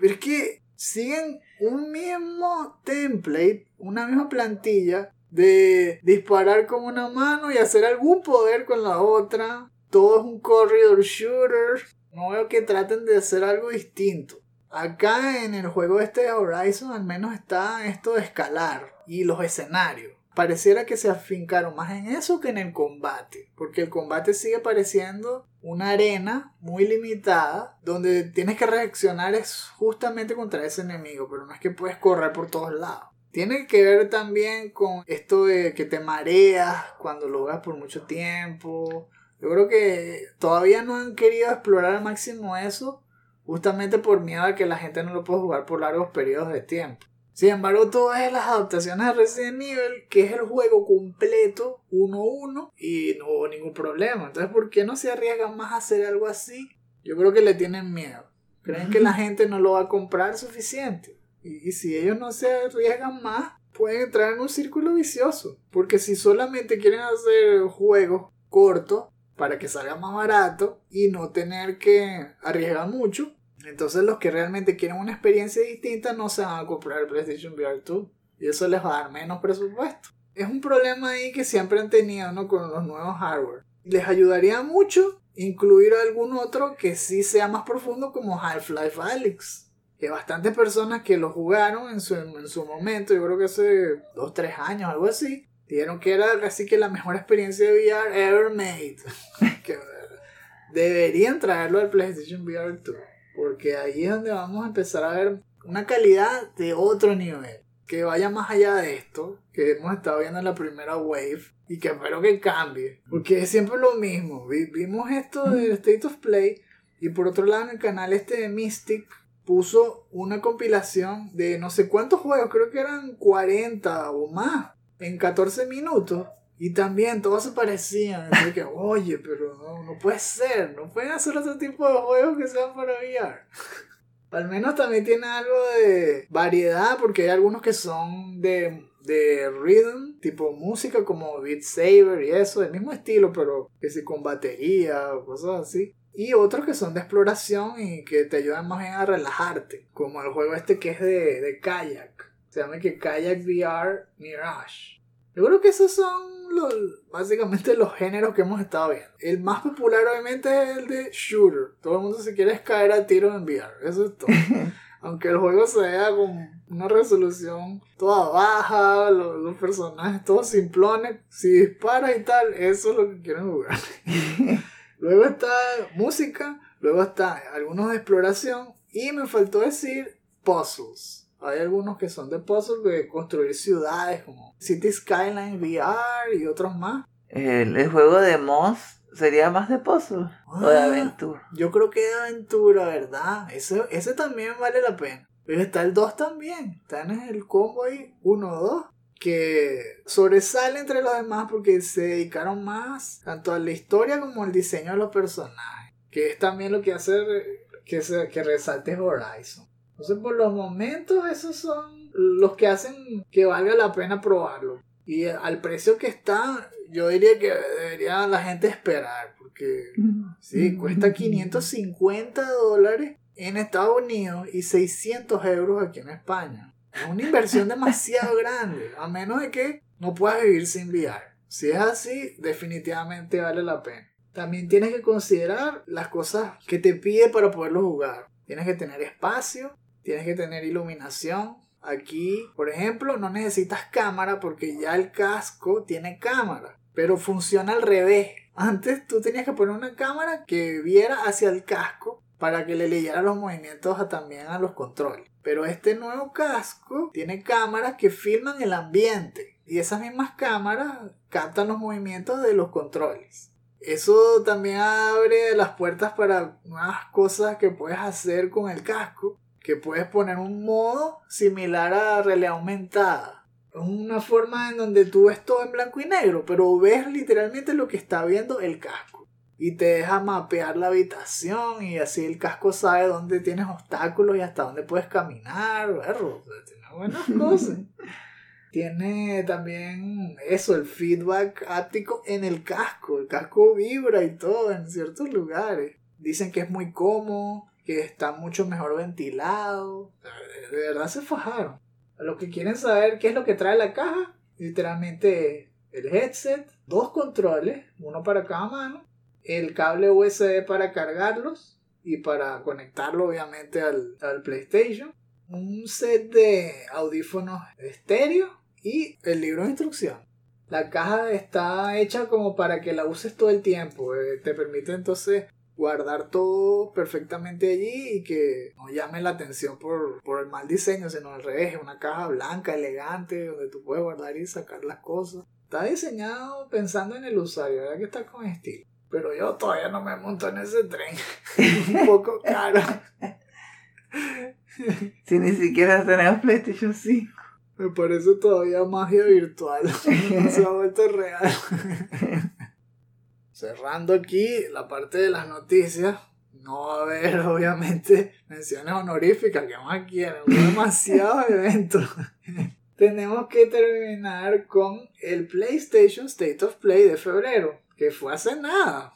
Pero es que siguen un mismo template, una misma plantilla de disparar con una mano y hacer algún poder con la otra. Todo es un corridor shooter. No veo que traten de hacer algo distinto. Acá en el juego este de Horizon al menos está esto de escalar y los escenarios. Pareciera que se afincaron más en eso que en el combate, porque el combate sigue pareciendo una arena muy limitada donde tienes que reaccionar es justamente contra ese enemigo, pero no es que puedes correr por todos lados. Tiene que ver también con esto de que te mareas cuando lo ves por mucho tiempo. Yo creo que todavía no han querido explorar al máximo eso, justamente por miedo a que la gente no lo pueda jugar por largos periodos de tiempo. Sin embargo, todas las adaptaciones de Resident Evil, que es el juego completo, 1-1, y no hubo ningún problema. Entonces, ¿por qué no se arriesgan más a hacer algo así? Yo creo que le tienen miedo. Creen que la gente no lo va a comprar suficiente. Y, si ellos no se arriesgan más, pueden entrar en un círculo vicioso. Porque si solamente quieren hacer juegos cortos para que salga más barato y no tener que arriesgar mucho, entonces los que realmente quieren una experiencia distinta no se van a comprar el PlayStation VR 2 y eso les va a dar menos presupuesto. Es un problema ahí que siempre han tenido ¿no? con los nuevos hardware. Les ayudaría mucho incluir algún otro que sí sea más profundo como Half-Life Alyx. Que bastantes personas que lo jugaron en su, en su momento, yo creo que hace 2 3 años, algo así, dijeron que era así que la mejor experiencia de VR ever made. que deberían traerlo al PlayStation VR 2. Porque ahí es donde vamos a empezar a ver una calidad de otro nivel. Que vaya más allá de esto que hemos estado viendo en la primera wave y que espero que cambie. Porque es siempre lo mismo. Vimos esto del State of Play y por otro lado en el canal este de Mystic puso una compilación de no sé cuántos juegos, creo que eran 40 o más, en 14 minutos. Y también todos se parecían. Así que, oye, pero no, no puede ser. No pueden hacer otro tipo de juegos que sean para VR. Al menos también tiene algo de variedad, porque hay algunos que son de, de rhythm, tipo música como Beat Saber y eso, del mismo estilo, pero que si con batería o cosas así. Y otros que son de exploración y que te ayudan más bien a relajarte, como el juego este que es de, de kayak. Se llama que Kayak VR Mirage. Yo creo que esos son básicamente los géneros que hemos estado viendo. El más popular obviamente es el de shooter. Todo el mundo se quiere caer a tiro en VR. Eso es todo. Aunque el juego se vea con una resolución toda baja, los, personajes todos simplones, si disparas y tal, eso es lo que quieren jugar. luego está música, luego está algunos de exploración y me faltó decir puzzles. Hay algunos que son de puzzle de construir ciudades como City Skyline VR y otros más. El, juego de Moss sería más de puzzle o de ah, aventura. Yo creo que de aventura, ¿verdad? Ese, ese también vale la pena. Pero está el 2 también. Está en el combo ahí 1-2 que sobresale entre los demás porque se dedicaron más tanto a la historia como al diseño de los personajes. Que es también lo que hace que, se, que resalte Horizon. Entonces, por los momentos, esos son los que hacen que valga la pena probarlo. Y al precio que está, yo diría que debería la gente esperar, porque sí, cuesta 550 dólares en Estados Unidos y 600 euros aquí en España. Es una inversión demasiado grande, a menos de que no puedas vivir sin VR. Si es así, definitivamente vale la pena. También tienes que considerar las cosas que te pide para poderlo jugar. Tienes que tener espacio, tienes que tener iluminación. Aquí, por ejemplo, no necesitas cámara porque ya el casco tiene cámara, pero funciona al revés. Antes tú tenías que poner una cámara que viera hacia el casco para que le leyera los movimientos también a los controles. Pero este nuevo casco tiene cámaras que filman el ambiente y esas mismas cámaras captan los movimientos de los controles. Eso también abre las puertas para nuevas cosas que puedes hacer con el casco, que puedes poner un modo similar a realidad aumentada. Es una forma en donde tú ves todo en blanco y negro, pero ves literalmente lo que está viendo el casco. Y te deja mapear la habitación y así el casco sabe dónde tienes obstáculos y hasta dónde puedes caminar. Berro, tiene buenas cosas. Tiene también eso, el feedback áptico en el casco. El casco vibra y todo en ciertos lugares. Dicen que es muy cómodo, que está mucho mejor ventilado. De verdad se fajaron. Los que quieren saber qué es lo que trae la caja, literalmente el headset, dos controles, uno para cada mano, el cable USB para cargarlos y para conectarlo obviamente al, al PlayStation, un set de audífonos estéreo y el libro de instrucción. La caja está hecha como para que la uses todo el tiempo. eh, te permite entonces guardar todo perfectamente allí y que no llame la atención por, por el mal diseño, sino al revés, una caja blanca, elegante, donde tú puedes guardar y sacar las cosas. Está diseñado pensando en el usuario, ¿verdad que está con estilo? Pero yo todavía no me monto en ese tren. Es un poco caro. Si ni siquiera tenemos PlayStation 5. Me parece todavía magia virtual. No se ha vuelto real. Cerrando aquí la parte de las noticias. No va a haber, obviamente, menciones honoríficas que más quieren. Demasiados eventos. Tenemos que terminar con el PlayStation State of Play de febrero, que fue hace nada,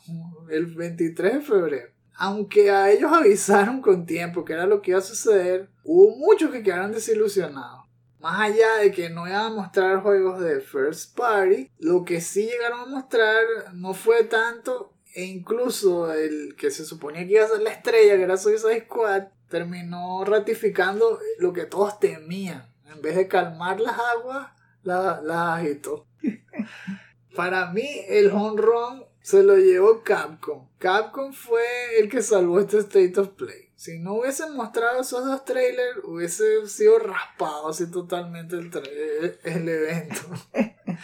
el 23 de febrero. Aunque a ellos avisaron con tiempo que era lo que iba a suceder, hubo muchos que quedaron desilusionados. Más allá de que no iban a mostrar juegos de First Party, lo que sí llegaron a mostrar no fue tanto, e incluso el que se suponía que iba a ser la estrella, que era Suicide Squad, terminó ratificando lo que todos temían. En vez de calmar las aguas, las la agitó. Para mí, el home run se lo llevó Capcom. Capcom fue el que salvó este State of Play. Si no hubiesen mostrado esos dos trailers, hubiese sido raspado así totalmente el, tra- el evento.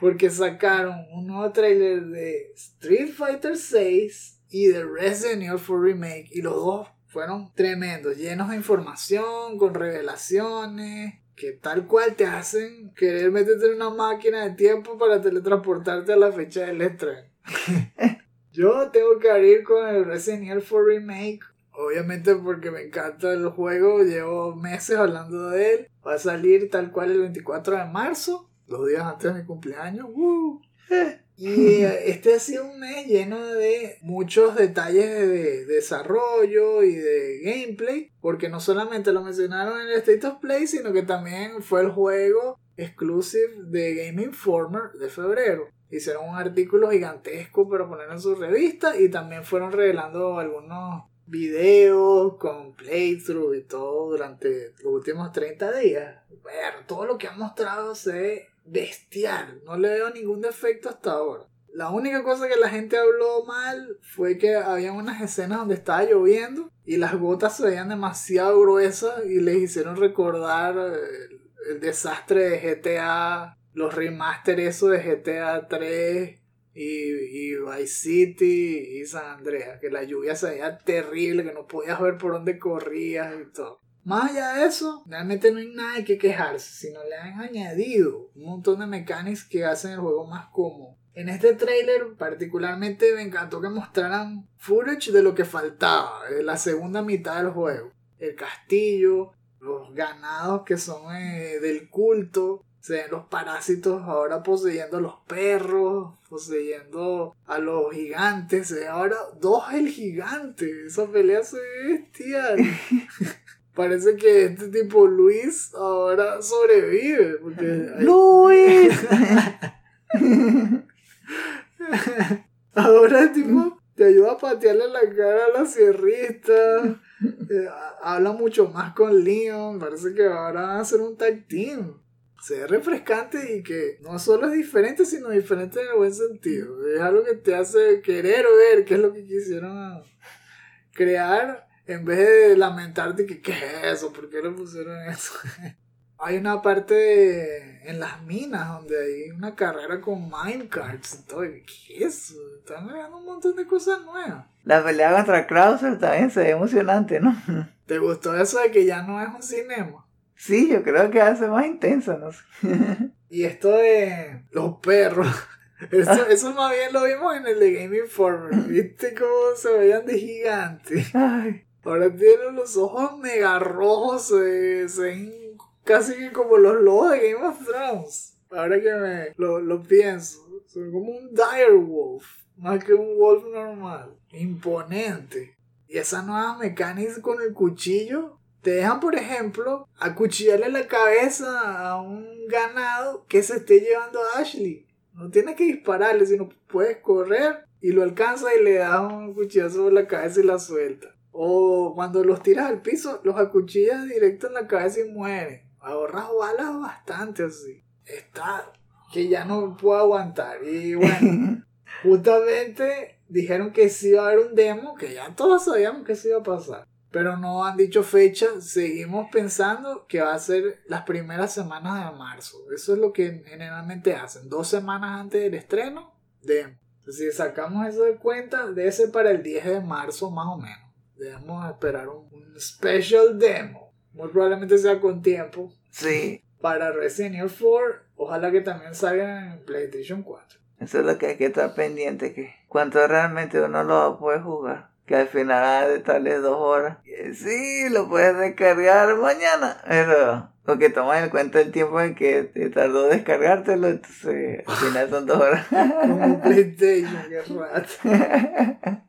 Porque sacaron un nuevo trailer de Street Fighter 6 y de Resident Evil 4 Remake. Y los dos fueron tremendos, llenos de información, con revelaciones, que tal cual te hacen querer meterte en una máquina de tiempo para teletransportarte a la fecha del estreno. Yo tengo que abrir con el Resident Evil 4 Remake. Obviamente porque me encanta el juego, llevo meses hablando de él. Va a salir tal cual el 24 de marzo, dos días antes de mi cumpleaños. ¡Woo! Y eh, este ha sido un mes lleno de muchos detalles de desarrollo y de gameplay, porque no solamente lo mencionaron en el State of Play, sino que también fue el juego exclusive de Game Informer de febrero. Hicieron un artículo gigantesco para poner en su revista y también fueron revelando algunos videos con playthrough y todo durante los últimos 30 días. Bueno, todo lo que han mostrado se ve bestial. No le veo ningún defecto hasta ahora. La única cosa que la gente habló mal fue que había unas escenas donde estaba lloviendo y las gotas se veían demasiado gruesas y les hicieron recordar el, el desastre de GTA, los remaster eso de GTA 3 y, y Vice City y San Andreas, que la lluvia se veía terrible, que no podías ver por dónde corrías y todo. Más allá de eso, realmente no hay nada que quejarse, sino le han añadido un montón de mecánicas que hacen el juego más cómodo. En este trailer particularmente me encantó que mostraran footage de lo que faltaba, de la segunda mitad del juego. El castillo, los ganados que son eh, del culto, se ven los parásitos ahora poseyendo a los perros, poseyendo a los gigantes, se ve ahora dos el gigante, esa pelea se ve bestial. Parece que este tipo Luis ahora sobrevive. Porque hay- ¡Luis! ahora el tipo te ayuda a patearle la cara a la sierrista. eh, habla mucho más con Leon. Parece que ahora van a hacer un tag team. Se ve refrescante y que no solo es diferente, sino diferente en el buen sentido. Es algo que te hace querer ver qué es lo que quisieron crear en vez de lamentarte que qué es eso, por qué le pusieron eso. hay una parte de- en las minas donde hay una carrera con minecarts y todo. Y, ¿Qué es eso? Están agregando un montón de cosas nuevas. La pelea contra Krauser también se ve emocionante, ¿no? ¿Te gustó eso de que ya no es un cinema? Sí, yo creo que hace más intenso, no sé. Y esto de los perros. Eso, eso más bien lo vimos en el de Game Informer. ¿Viste cómo se veían de gigantes? Ay, Ahora tienen los ojos mega rojos, se, se ven casi que como los lobos de Game of Thrones. Ahora que me lo, lo pienso, son como un dire wolf, más que un wolf normal. Imponente. Y esas nuevas mecánicas con el cuchillo te dejan, por ejemplo, acuchillarle la cabeza a un ganado que se esté llevando a Ashley. No tienes que dispararle, sino puedes correr y lo alcanza y le das un cuchillazo por la cabeza y la suelta. O cuando los tiras al piso, los acuchillas directo en la cabeza y mueren. Ahorras balas bastante así. Está que ya no puedo aguantar. Y bueno, justamente dijeron que sí iba a haber un demo, que ya todos sabíamos que sí iba a pasar. Pero no han dicho fecha. Seguimos pensando que va a ser las primeras semanas de marzo. Eso es lo que generalmente hacen. Dos semanas antes del estreno, demo. Si sacamos eso de cuenta, debe ser para el 10 de marzo más o menos. Debemos esperar un, un special demo. Muy probablemente sea con tiempo. sí, Para Resident Evil 4, ojalá que también salga en PlayStation 4. eso es lo que hay que estar pendiente, que cuánto realmente uno lo va a poder jugar. Que al final ha de estarle dos horas. Que Sí, lo puedes descargar mañana, pero... Porque tomas en cuenta el tiempo en que te tardó descargártelo, entonces al final son dos horas. Como PlayStation, qué rato.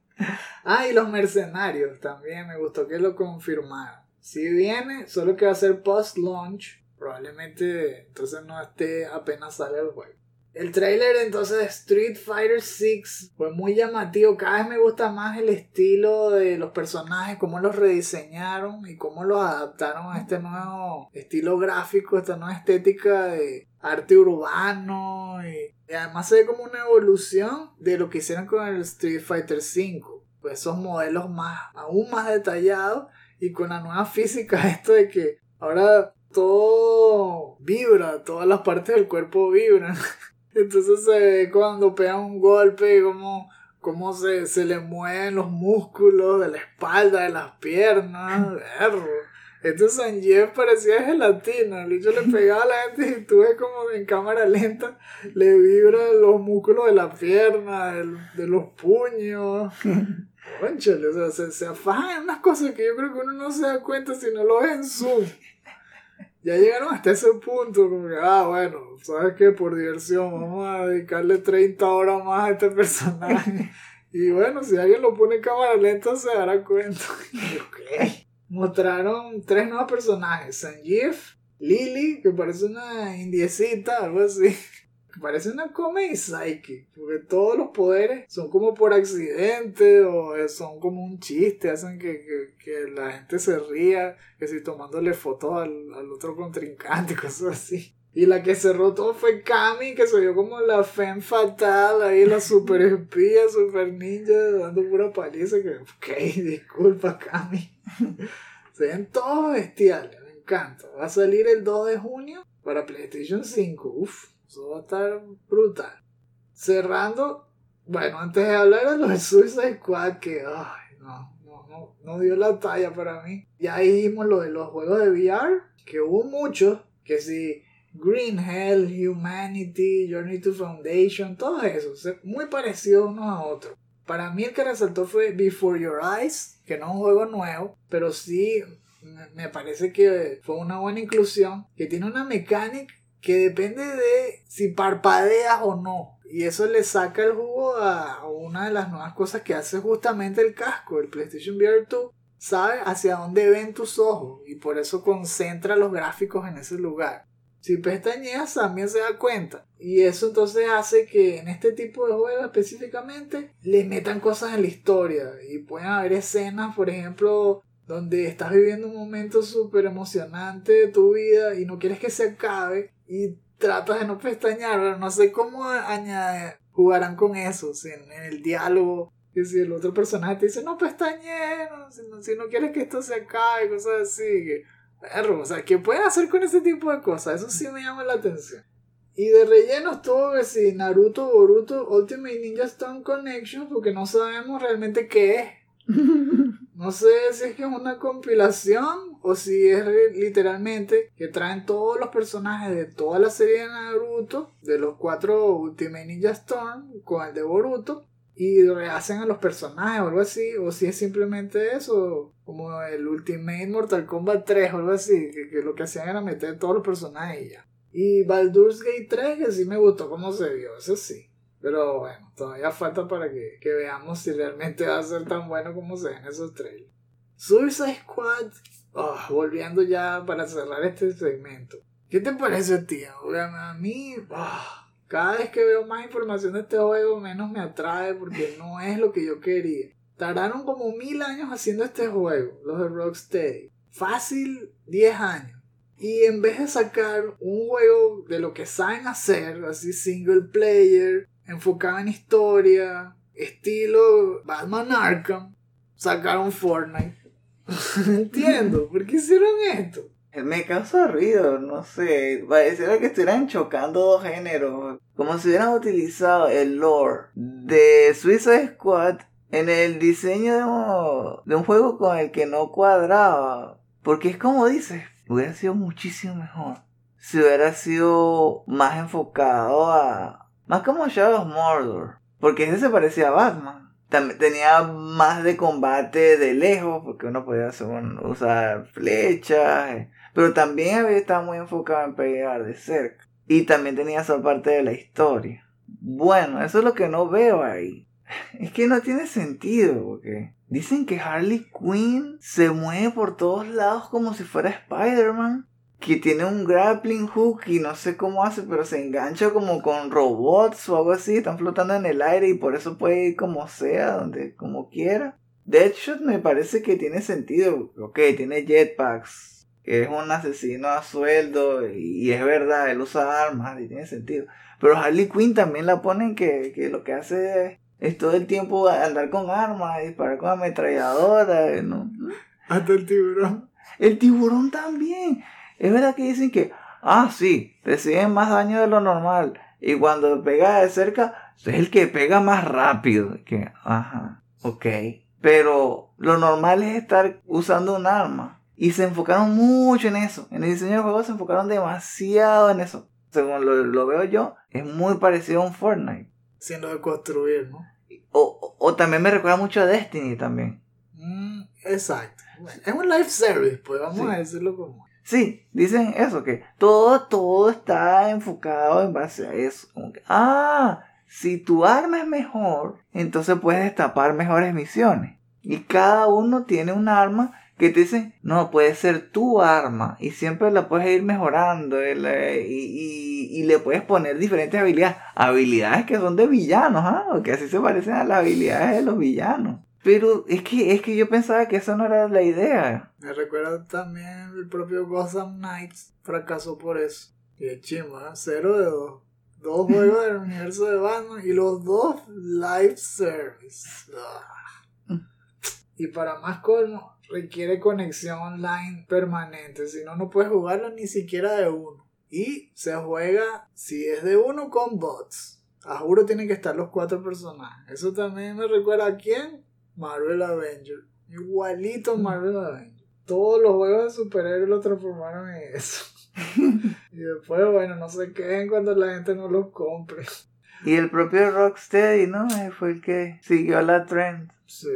Ah, y los mercenarios también me gustó que lo confirmaron. Si viene, solo que va a ser post-launch. Probablemente entonces no esté apenas sale el juego. El trailer entonces de Street Fighter 6 fue muy llamativo. Cada vez me gusta más el estilo de los personajes, cómo los rediseñaron y cómo los adaptaron a este nuevo estilo gráfico, esta nueva estética de arte urbano. Y, y además se ve como una evolución de lo que hicieron con el Street Fighter 5. Pues esos modelos más, aún más detallados y con la nueva física, esto de que ahora todo vibra, todas las partes del cuerpo vibran. Entonces se ve cuando pega un golpe, como cómo se, se le mueven los músculos de la espalda, de las piernas. Berro. Entonces Sanjeev parecía gelatina. El bicho le pegaba a la gente y tú ves como en cámara lenta le vibran los músculos de la pierna, del- de los puños. Cónchale, o sea, se, se afajan en unas cosas que yo creo que uno no se da cuenta si no lo ve en Zoom. Ya llegaron hasta ese punto, como que, ah, bueno, ¿sabes qué? Por diversión, vamos a dedicarle 30 horas más a este personaje. Y bueno, si alguien lo pone en cámara lenta se dará cuenta. Y yo, ¿qué? Mostraron tres nuevos personajes: Sanjeev, Lily, que parece una indiecita, algo así. Parece una comedy psyche, porque todos los poderes son como por accidente o son como un chiste, hacen que, que, que la gente se ría, que si tomándole fotos al, al otro contrincante, cosas así. Y la que cerró todo fue Kami, que se vio como la femme fatal, ahí la super espía, super ninja, dando pura paliza. Que, ok, disculpa, Kami. se ven todos bestiales, me encanta. Va a salir el 2 de junio para PlayStation 5. Uf, eso va a estar brutal. Cerrando, bueno, antes de hablar de los de Suicide Squad, que no, no, no, no dio la talla para mí. Ya dijimos lo de los juegos de VR, que hubo muchos, que si Green Hell, Humanity, Journey to Foundation, todos esos, muy parecidos unos a otros. Para mí el que resaltó fue Before Your Eyes, que no es un juego nuevo, pero sí me parece que fue una buena inclusión, que tiene una mecánica que depende de si parpadeas o no. Y eso le saca el jugo a una de las nuevas cosas que hace justamente el casco, el PlayStation VR 2. Sabe hacia dónde ven tus ojos y por eso concentra los gráficos en ese lugar. Si pestañeas también se da cuenta. Y eso entonces hace que en este tipo de juegos específicamente le metan cosas en la historia. Y pueden haber escenas, por ejemplo, donde estás viviendo un momento súper emocionante de tu vida y no quieres que se acabe y tratas de no pestañear, pero no sé cómo añade- jugarán con eso, si en, en el diálogo, que si el otro personaje te dice no pestañees, no, si, no, si no quieres que esto se acabe, cosas así, que Perro, o sea, ¿qué pueden hacer con ese tipo de cosas? Eso sí me llama la atención. Y de relleno estuvo que sí, Naruto, Boruto, Ultimate Ninja Stone Connection, porque no sabemos realmente qué es. No sé si es que es una compilación o si es literalmente que traen todos los personajes de toda la serie de Naruto, de los cuatro Ultimate Ninja Storm, con el de Boruto, y rehacen a los personajes o algo así, o si es simplemente eso, como el Ultimate Mortal Kombat 3 o algo así, que, que lo que hacían era meter todos los personajes y ya. Y Baldur's Gate 3, que sí me gustó cómo se vio, eso sí. Pero bueno, todavía falta para que, que veamos si realmente va a ser tan bueno como se ven esos trailers. Suicide Squad, ah, volviendo ya para cerrar este segmento. ¿Qué te parece, tío? A mí, ah, cada vez que veo más información de este juego, menos me atrae porque no es lo que yo quería. Tardaron como mil años haciendo este juego, los de Rocksteady. Fácil, 10 años. Y en vez de sacar un juego de lo que saben hacer, así single player, enfocado en historia, estilo Batman Arkham, sacaron Fortnite. No entiendo, ¿por qué hicieron esto? Me causa ruido, no sé. Pareciera que estuvieran chocando dos géneros. Como si hubieran utilizado el lore de Suicide Squad en el diseño de un, de un juego con el que no cuadraba. Porque es como dices, hubiera sido muchísimo mejor. Si hubiera sido más enfocado a... Más como Shadow of Mordor. Porque ese se parecía a Batman. También tenía más de combate de lejos, porque uno podía usar flechas. eh, Pero también había estado muy enfocado en pegar de cerca. Y también tenía esa parte de la historia. Bueno, eso es lo que no veo ahí. Es que no tiene sentido, porque dicen que Harley Quinn se mueve por todos lados como si fuera Spider-Man. Que tiene un grappling hook y no sé cómo hace, pero se engancha como con robots o algo así. Están flotando en el aire y por eso puede ir como sea, donde como quiera. Deadshot me parece que tiene sentido. Ok, tiene jetpacks. Que es un asesino a sueldo. Y es verdad, él usa armas y tiene sentido. Pero Harley Quinn también la ponen que, que lo que hace es, es todo el tiempo andar con armas, disparar con ametralladora. ¿no? Hasta el tiburón. El tiburón también. Es verdad que dicen que, ah, sí, reciben más daño de lo normal. Y cuando pega de cerca, es el que pega más rápido. Que, ajá, ok. Pero lo normal es estar usando un arma. Y se enfocaron mucho en eso. En el diseño del juego se enfocaron demasiado en eso. Según lo, lo veo yo, es muy parecido a un Fortnite. Siendo de construir, ¿no? O, o- o también me recuerda mucho a Destiny también. Mm, exacto. Bueno, es un live service, pues vamos Sí. a decirlo como. Sí, dicen eso, que todo, todo está enfocado en base a eso. Que, ah, si tu arma es mejor, entonces puedes destapar mejores misiones. Y cada uno tiene un arma que te dicen, no, puede ser tu arma. Y siempre la puedes ir mejorando. y, le- y- y- y le puedes poner diferentes habilidades. Habilidades que son de villanos, ¿ah? O que así se parecen a las habilidades de los villanos. Pero es que, es que yo pensaba que eso no era la idea. Me recuerda también el propio Gotham Knights fracasó por eso. Y de chima, cero de dos. Dos juegos del universo de Batman y los dos live service. Y para más colmo, requiere conexión online permanente. Si no, no puedes jugarlo ni siquiera de uno. Y se juega, si es de uno, con bots. A juro tienen que estar los cuatro personajes. Eso también me recuerda a quién? Marvel Avenger. Igualito Marvel Avenger. Todos los juegos de superhéroes lo transformaron en eso. y después, bueno, no se queden cuando la gente no los compre. Y el propio Rocksteady, ¿no? Eh, Fue el que siguió la trend. Sí.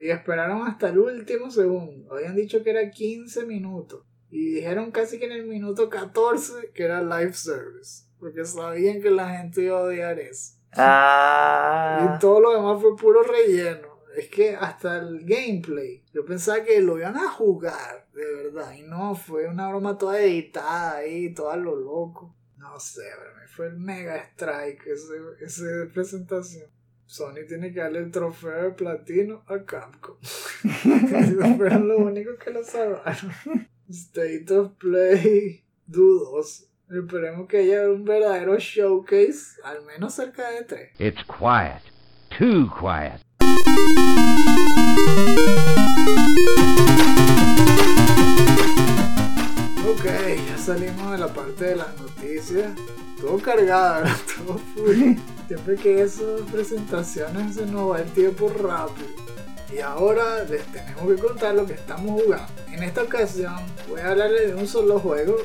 Y esperaron hasta el último segundo. Habían dicho que era 15 minutos. Y dijeron casi que en el minuto 14 que era live service. Porque sabían que la gente iba a odiar eso. Ah. Y todo lo demás fue puro relleno. Es que hasta el gameplay, yo pensaba que lo iban a jugar, de verdad. Y no, fue una broma toda editada ahí, toda lo loco. No sé, pero me fue el mega strike ese presentación. Sony tiene que darle el trofeo de platino a Capcom. Fueron los únicos que lo salvaron. State of Play dudoso. Esperemos que haya un verdadero showcase, al menos cerca de tres. It's quiet. Too quiet. Ok, ya salimos de la parte de las noticias. Todo cargado, ¿verdad? Todo full. Siempre que esas presentaciones se nos va el tiempo rápido. Y ahora les tenemos que contar lo que estamos jugando. En esta ocasión voy a hablarles de un solo juego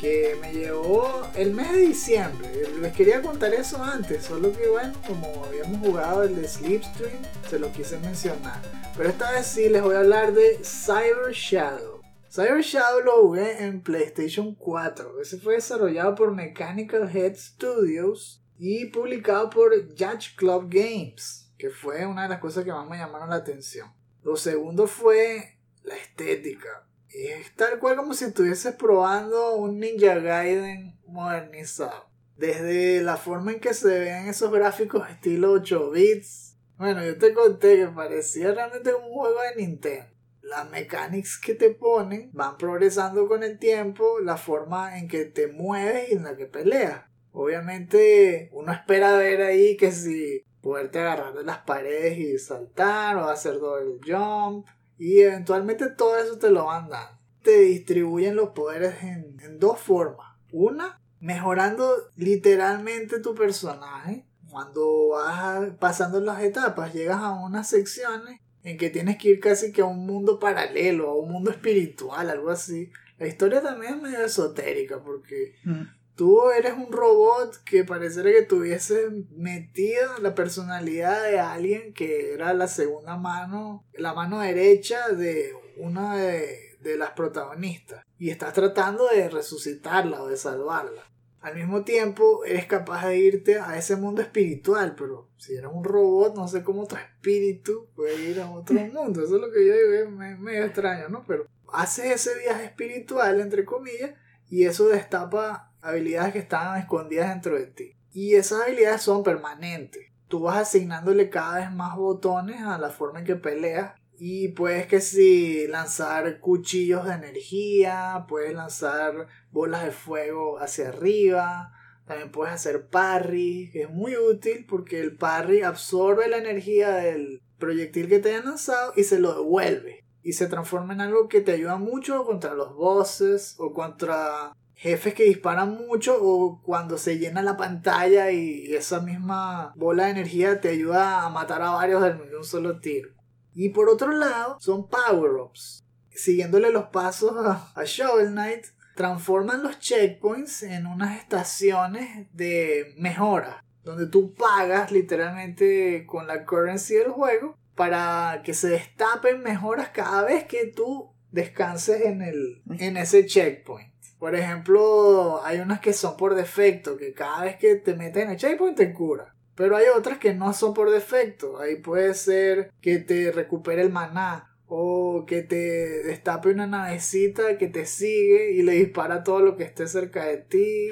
que me llevó el mes de diciembre. Les quería contar eso antes, solo que bueno, como habíamos jugado el de Slipstream, se lo quise mencionar. Pero esta vez sí les voy a hablar de Cyber Shadow. Cyber Shadow lo jugué en PlayStation 4. Ese fue desarrollado por Mechanical Head Studios y publicado por Judge Club Games, que fue una de las cosas que más me llamaron la atención. Lo segundo fue la estética. Es tal cual como si estuvieses probando un Ninja Gaiden modernizado. Desde la forma en que se ven esos gráficos estilo 8 bits. Bueno, yo te conté que parecía realmente un juego de Nintendo. Las mechanics que te ponen van progresando con el tiempo, la forma en que te mueves y en la que peleas. Obviamente uno espera ver ahí que si poderte agarrar de las paredes y saltar o hacer doble jump y eventualmente todo eso te lo van dando. Te distribuyen los poderes en, en dos formas. Una, mejorando literalmente tu personaje. Cuando vas pasando las etapas, llegas a unas secciones en que tienes que ir casi que a un mundo paralelo, a un mundo espiritual, algo así. La historia también es medio esotérica porque Mm. Tú eres un robot que pareciera que tuviese metida la personalidad de alguien que era la segunda mano, la mano derecha de una de, de las protagonistas. Y estás tratando de resucitarla o de salvarla. Al mismo tiempo, eres capaz de irte a ese mundo espiritual, pero si eres un robot, no sé cómo tu espíritu puede ir a otro mundo. Eso es lo que yo digo, es me- medio extraño, ¿no? Pero haces ese viaje espiritual, entre comillas, y eso destapa habilidades que estaban escondidas dentro de ti. Y esas habilidades son permanentes. Tú vas asignándole cada vez más botones a la forma en que peleas. Y puedes que si lanzar cuchillos de energía, puedes lanzar bolas de fuego hacia arriba, también puedes hacer parry, que es muy útil porque el parry absorbe la energía del proyectil que te hayan lanzado y se lo devuelve. Y se transforma en algo que te ayuda mucho contra los bosses o contra jefes que disparan mucho o cuando se llena la pantalla y esa misma bola de energía te ayuda a matar a varios de un solo tiro. Y por otro lado, son power-ups. Siguiéndole los pasos a, Shovel Knight, transforman los checkpoints en unas estaciones de mejora, donde tú pagas literalmente con la currency del juego para que se destapen mejoras cada vez que tú descanses en, el, en ese checkpoint. Por ejemplo, hay unas que son por defecto, que cada vez que te metes en el checkpoint te cura. Pero hay otras que no son por defecto. Ahí puede ser que te recupere el maná. O que te destape una navecita que te sigue y le dispara todo lo que esté cerca de ti.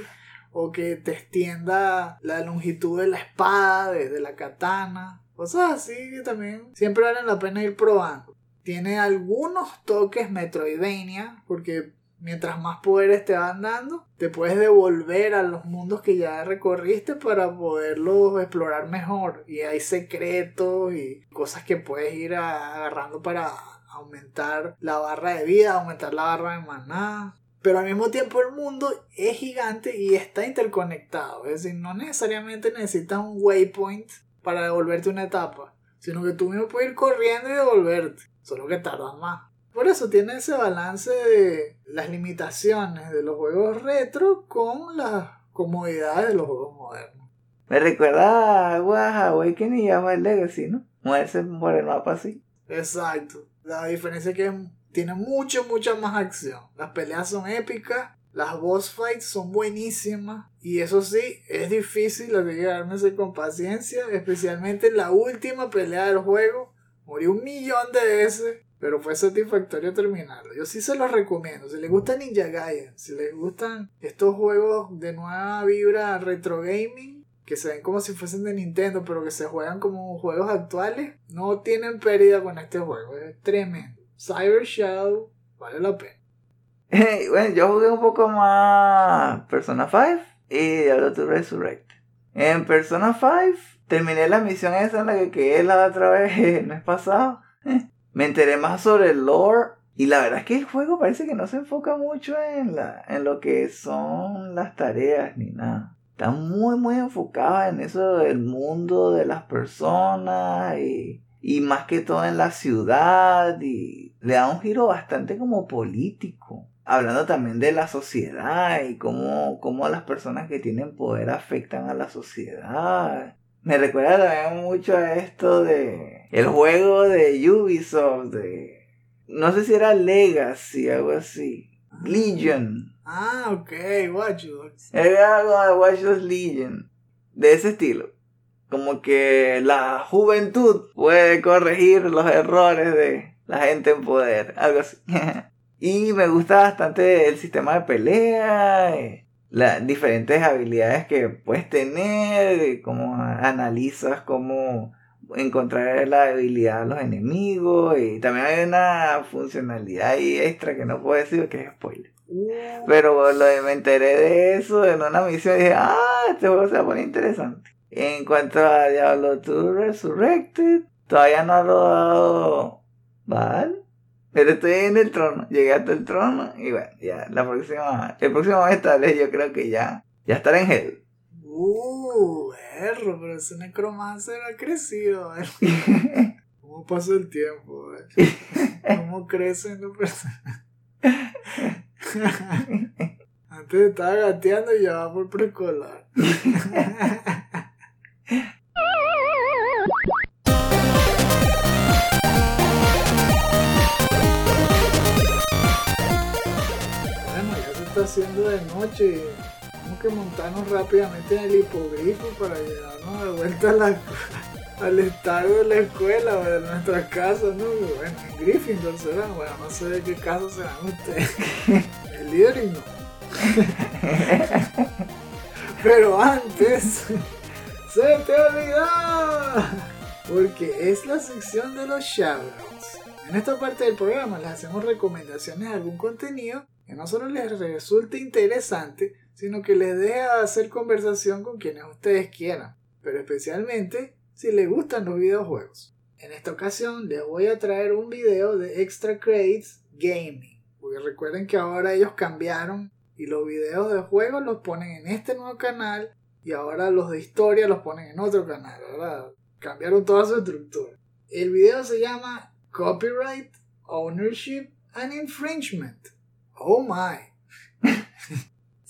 O que te extienda la longitud de la espada, de, la katana. Cosas así que también siempre valen la pena ir probando. Tiene algunos toques Metroidvania. Porque mientras más poderes te van dando, te puedes devolver a los mundos que ya recorriste para poderlos explorar mejor. Y hay secretos y cosas que puedes ir agarrando para aumentar la barra de vida, aumentar la barra de maná. Pero al mismo tiempo el mundo es gigante y está interconectado. Es decir, no necesariamente necesitas un waypoint para devolverte una etapa, sino que tú mismo puedes ir corriendo y devolverte. Solo que tardas más. Por eso tiene ese balance de las limitaciones de los juegos retro con las comodidades de los juegos modernos. Me recuerda a Aguas Awakening y Aguas Legacy, ¿no? Moverse por el mapa así. Exacto. La diferencia es que tiene mucho, mucha más acción. Las peleas son épicas, las boss fights son buenísimas. Y eso sí, es difícil, lo que hay que darme con paciencia, especialmente en la última pelea del juego. Morí un millón de veces, pero fue satisfactorio terminarlo. Yo sí se los recomiendo. Si les gusta Ninja Gaiden, si les gustan estos juegos de nueva vibra retro gaming, que se ven como si fuesen de Nintendo, pero que se juegan como juegos actuales, no tienen pérdida con este juego. Es tremendo. Cyber Shadow vale la pena. bueno, yo jugué un poco más Persona 5 y Diablo 2 Resurrect. En Persona 5 terminé la misión esa en la que quedé la otra vez el mes pasado. Me enteré más sobre el lore Y la verdad es que el juego parece que no se enfoca mucho en, la, en lo que son las tareas ni nada. Está muy, muy enfocado en eso del mundo de las personas y, y más que todo en la ciudad y le da un giro bastante como político. Hablando también de la sociedad y cómo, cómo las personas que tienen poder afectan a la sociedad. Me recuerda también mucho a esto de el juego de Ubisoft de no sé si era Legacy, algo así. Legion. Ah, ok, Watch Dogs. Era Watch Dogs Legion. De ese estilo. Como que la juventud puede corregir los errores de la gente en poder. Algo así. y me gusta bastante el sistema de pelea. eh, Las diferentes habilidades que puedes tener. Cómo analizas cómo encontrar la debilidad de los enemigos. Y también hay una funcionalidad ahí extra que no puedo decir que es spoiler. Pero lo de- me enteré de eso en una misión y dije, ah, este juego se va a poner interesante. En cuanto a Diablo 2 Resurrected, todavía no lo he dado Val. Pero estoy en el trono, llegué hasta el trono y bueno, ya la próxima, el próximo mes tal vez yo creo que ya, ya estaré en Hell. Uh, perro, pero ese necromancer ha crecido. ver. ¿Cómo pasa el tiempo? ver? ¿Cómo crecen los personajes? Antes estaba gateando y ya va por preescolar. Bueno, ya se está haciendo de noche que montarnos rápidamente en el hipogrifo para llevarnos de vuelta a la, al estadio de la escuela o de nuestra casa, ¿no? Bueno, en Gryffindor será, bueno, no sé de qué caso serán ustedes. El líder y no. Pero antes, se te olvidó, porque es la sección de los shoutouts. En esta parte del programa les hacemos recomendaciones de algún contenido que no solo les resulte interesante, sino que les deje hacer conversación con quienes ustedes quieran, pero especialmente si les gustan los videojuegos. En esta ocasión les voy a traer un video de Extra Credits Gaming, porque recuerden que ahora ellos cambiaron y los videos de juegos los ponen en este nuevo canal y ahora los de historia los ponen en otro canal, ¿verdad? Cambiaron toda su estructura. El video se llama Copyright, Ownership and Infringement. Oh my.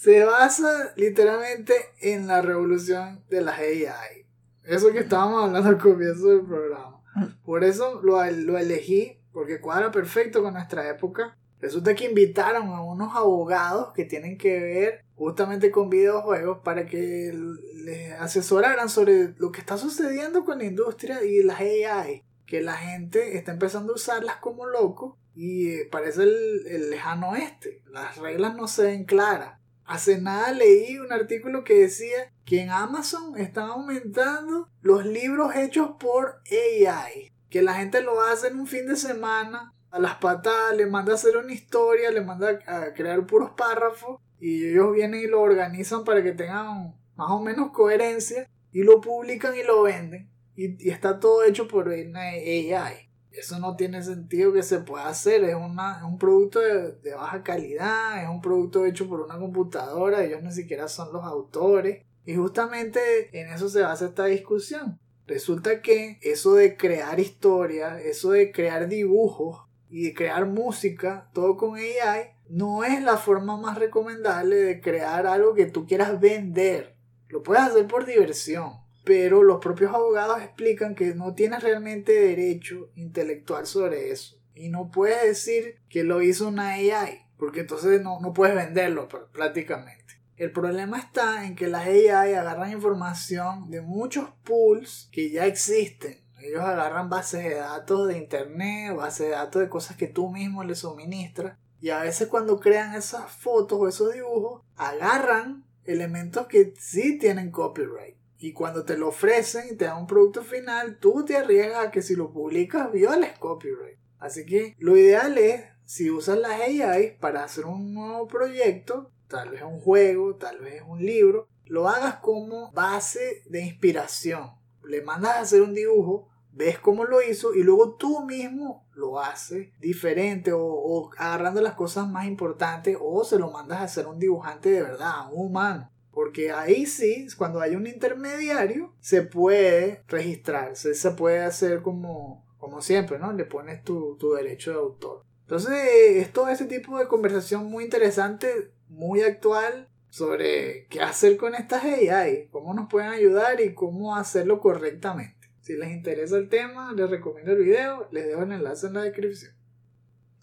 Se basa literalmente en la revolución de las AI. Eso que estábamos hablando al comienzo del programa. Por eso lo, lo elegí, porque cuadra perfecto con nuestra época. Resulta que invitaron a unos abogados que tienen que ver justamente con videojuegos para que les asesoraran sobre lo que está sucediendo con la industria y las AI. Que la gente está empezando a usarlas como loco y parece el, el lejano oeste. Las reglas no se ven claras. Hace nada leí un artículo que decía que en Amazon están aumentando los libros hechos por AI. Que la gente lo hace en un fin de semana a las patadas, le manda a hacer una historia, le manda a crear puros párrafos y ellos vienen y lo organizan para que tengan más o menos coherencia y lo publican y lo venden. Y, y está todo hecho por AI. Eso no tiene sentido que se pueda hacer. Es, una, es un producto de, baja calidad, es un producto hecho por una computadora, ellos ni siquiera son los autores. Y justamente en eso se basa esta discusión. Resulta que eso de crear historias, eso de crear dibujos y de crear música, todo con AI, no es la forma más recomendable de crear algo que tú quieras vender. Lo puedes hacer por diversión, pero los propios abogados explican que no tienes realmente derecho intelectual sobre eso. Y no puedes decir que lo hizo una AI, porque entonces no, no puedes venderlo prácticamente. El problema está en que las AI agarran información de muchos pools que ya existen. Ellos agarran bases de datos de internet, bases de datos de cosas que tú mismo les suministras. Y a veces cuando crean esas fotos o esos dibujos, agarran elementos que sí tienen copyright. Y cuando te lo ofrecen y te dan un producto final, tú te arriesgas a que si lo publicas violes copyright. Así que lo ideal es, si usas las AI para hacer un nuevo proyecto, tal vez un juego, tal vez un libro, lo hagas como base de inspiración. Le mandas a hacer un dibujo, ves cómo lo hizo y luego tú mismo lo hace diferente o, o agarrando las cosas más importantes o se lo mandas a hacer un dibujante de verdad, un humano. Porque ahí sí, cuando hay un intermediario, se puede registrarse, se puede hacer como, como siempre, ¿no? Le pones tu, tu derecho de autor. Entonces, es todo ese tipo de conversación muy interesante, muy actual, sobre qué hacer con estas AI, cómo nos pueden ayudar y cómo hacerlo correctamente. Si les interesa el tema, les recomiendo el video, les dejo el enlace en la descripción.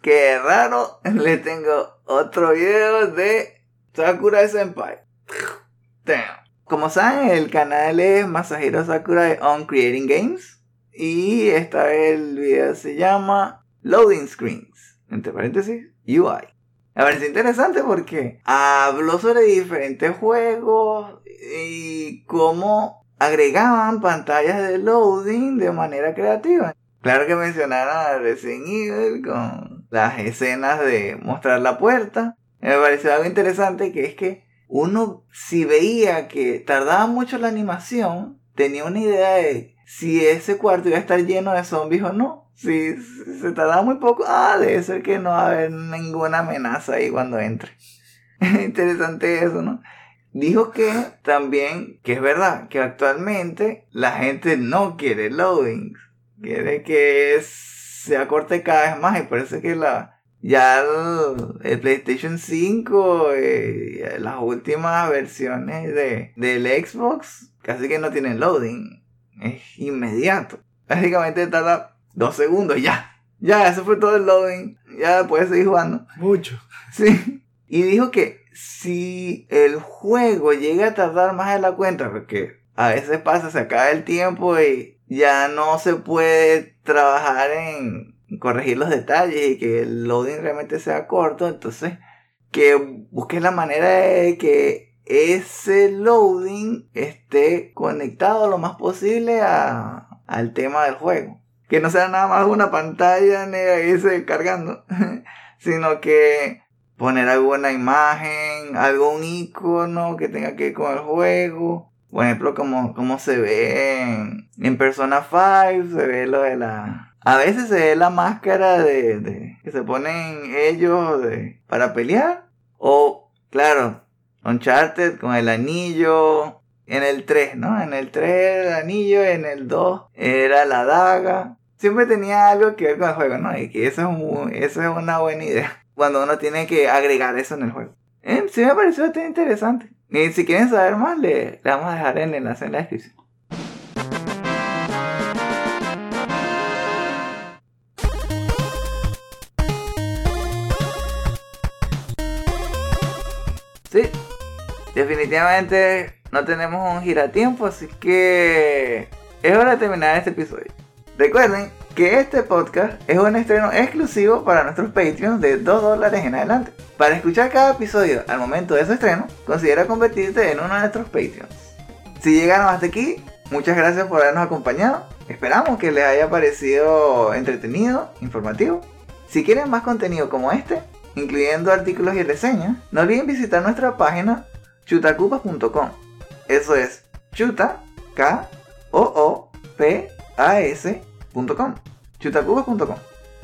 Qué raro, le tengo otro video de Sakurai Senpai. Como saben, el canal es Masahiro Sakurai on Creating Games. Y esta vez el video se llama Loading Screens. Entre paréntesis, UI. Me parece interesante porque habló sobre diferentes juegos y cómo agregaban pantallas de loading de manera creativa. Claro que mencionaron a Resident Evil con las escenas de mostrar la puerta. Me pareció algo interesante que es que uno si veía que tardaba mucho la animación, tenía una idea de si ese cuarto iba a estar lleno de zombies o no. Si se tardaba muy poco, ah, debe ser que no va a haber ninguna amenaza ahí cuando entre. Interesante eso, ¿no? Dijo que también, que es verdad, que actualmente la gente no quiere loading. Quiere que se acorte cada vez más y parece que la, ya el, el PlayStation 5, eh, las últimas versiones de, del Xbox, casi que no tienen loading. Es inmediato. Básicamente tarda dos segundos, ya. Ya, eso fue todo el loading. Ya puedes seguir jugando. Mucho. Sí. Y dijo que si el juego llega a tardar más de la cuenta, porque a veces pasa, se acaba el tiempo y ya no se puede trabajar en corregir los detalles y que el loading realmente sea corto, entonces que busques la manera de que ese loading esté conectado lo más posible a, al tema del juego. Que no sea nada más una pantalla negra y se cargando, sino que poner alguna imagen, algún icono que tenga que ver con el juego. Por ejemplo, como, como se ve en, en Persona 5, se ve lo de la, a veces se ve la máscara de, que se ponen ellos para pelear. O, claro, Uncharted con el anillo. En el 3, ¿no? En el 3 el anillo, en el 2 era la daga. Siempre tenía algo que ver con el juego, ¿no? Y que eso es, muy, eso es una buena idea. Cuando uno tiene que agregar eso en el juego. Eh, sí me pareció bastante interesante. Y si quieren saber más, le, le vamos a dejar el enlace en la descripción. Sí, definitivamente no tenemos un giratiempo, así que es hora de terminar este episodio. Recuerden que este podcast es un estreno exclusivo para nuestros Patreons de 2 dólares en adelante. Para escuchar cada episodio al momento de su estreno, considera convertirte en uno de nuestros Patreons. Si llegaron hasta aquí, muchas gracias por habernos acompañado. Esperamos que les haya parecido entretenido, informativo. Si quieren más contenido como este, incluyendo artículos y reseñas, no olviden visitar nuestra página chutacupas.com. Eso es chuta, k o o p a s.com. chutacupas.com.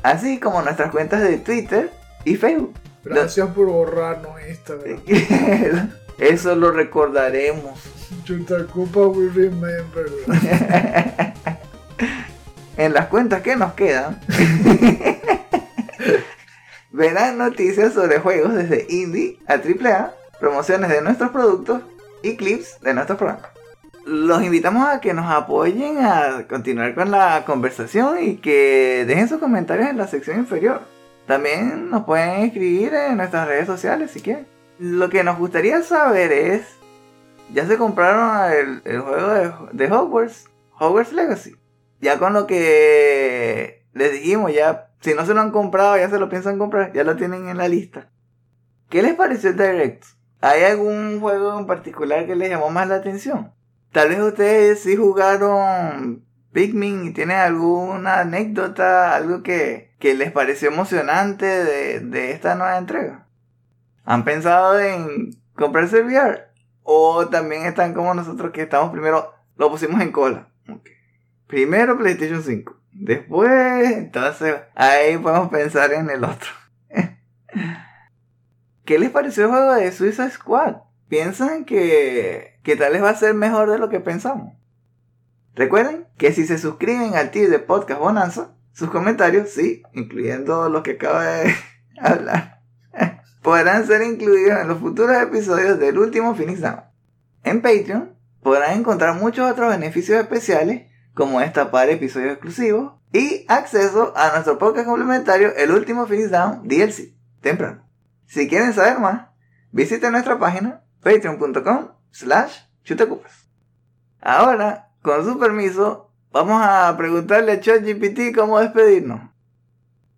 Así como nuestras cuentas de Twitter y Facebook. Gracias por borrarnos Instagram. Eso lo recordaremos. Chutacupa we remember. en las cuentas que nos quedan verán noticias sobre juegos desde indie a AAA, promociones de nuestros productos y clips de nuestros programas. Los invitamos a que nos apoyen a continuar con la conversación y que dejen sus comentarios en la sección inferior. También nos pueden escribir en nuestras redes sociales si quieren. Lo que nos gustaría saber es, ¿ya se compraron el, juego de Hogwarts? Hogwarts Legacy. Ya con lo que les dijimos, ya si no se lo han comprado, ya se lo piensan comprar, ya lo tienen en la lista. ¿Qué les pareció el Direct? ¿Hay algún juego en particular que les llamó más la atención? Tal vez ustedes sí jugaron Pikmin y tienen alguna anécdota, algo que, que les pareció emocionante de, de esta nueva entrega. ¿Han pensado en comprarse el VR? ¿O también están como nosotros que estamos primero, lo pusimos en cola? Primero PlayStation 5 Después, entonces, ahí podemos pensar en el otro. ¿Qué les pareció el juego de Suicide Squad? ¿Piensan que, que tal vez va a ser mejor de lo que pensamos? Recuerden que si se suscriben al tío de Podcast Bonanza, sus comentarios, sí, incluyendo los que acaba de hablar, podrán ser incluidos en los futuros episodios del último Phoenix Down. En Patreon podrán encontrar muchos otros beneficios especiales, como destapar episodios exclusivos y acceso a nuestro podcast complementario, el último Phoenix Down DLC, temprano. Si quieren saber más, visiten nuestra página patreon.com slash chutecupas. Ahora, con su permiso, vamos a preguntarle a ChatGPT cómo despedirnos.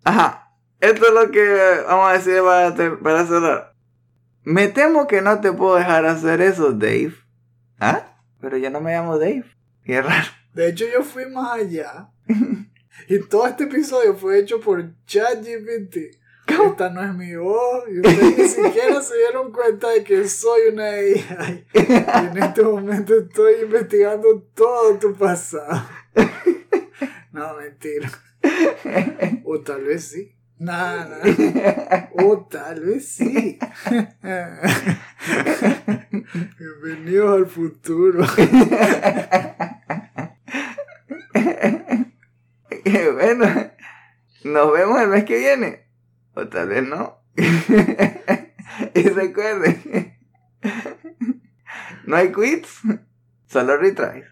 Ajá, esto es lo que vamos a decir para, para cerrar. Me temo que no te puedo dejar hacer eso, Dave. ¿Ah? Pero yo no me llamo Dave. Qué raro. De hecho, yo fui más allá. y todo este episodio fue hecho por ChatGPT. Esta no es mi voz. Y ustedes ni siquiera se dieron cuenta de que soy una AI. Y en este momento estoy investigando todo tu pasado. No, mentira. O tal vez sí. Nada. O tal vez sí. Bienvenidos al futuro. Bueno, nos vemos el mes que viene. O tal vez no. y recuerden, no hay quits, solo retries.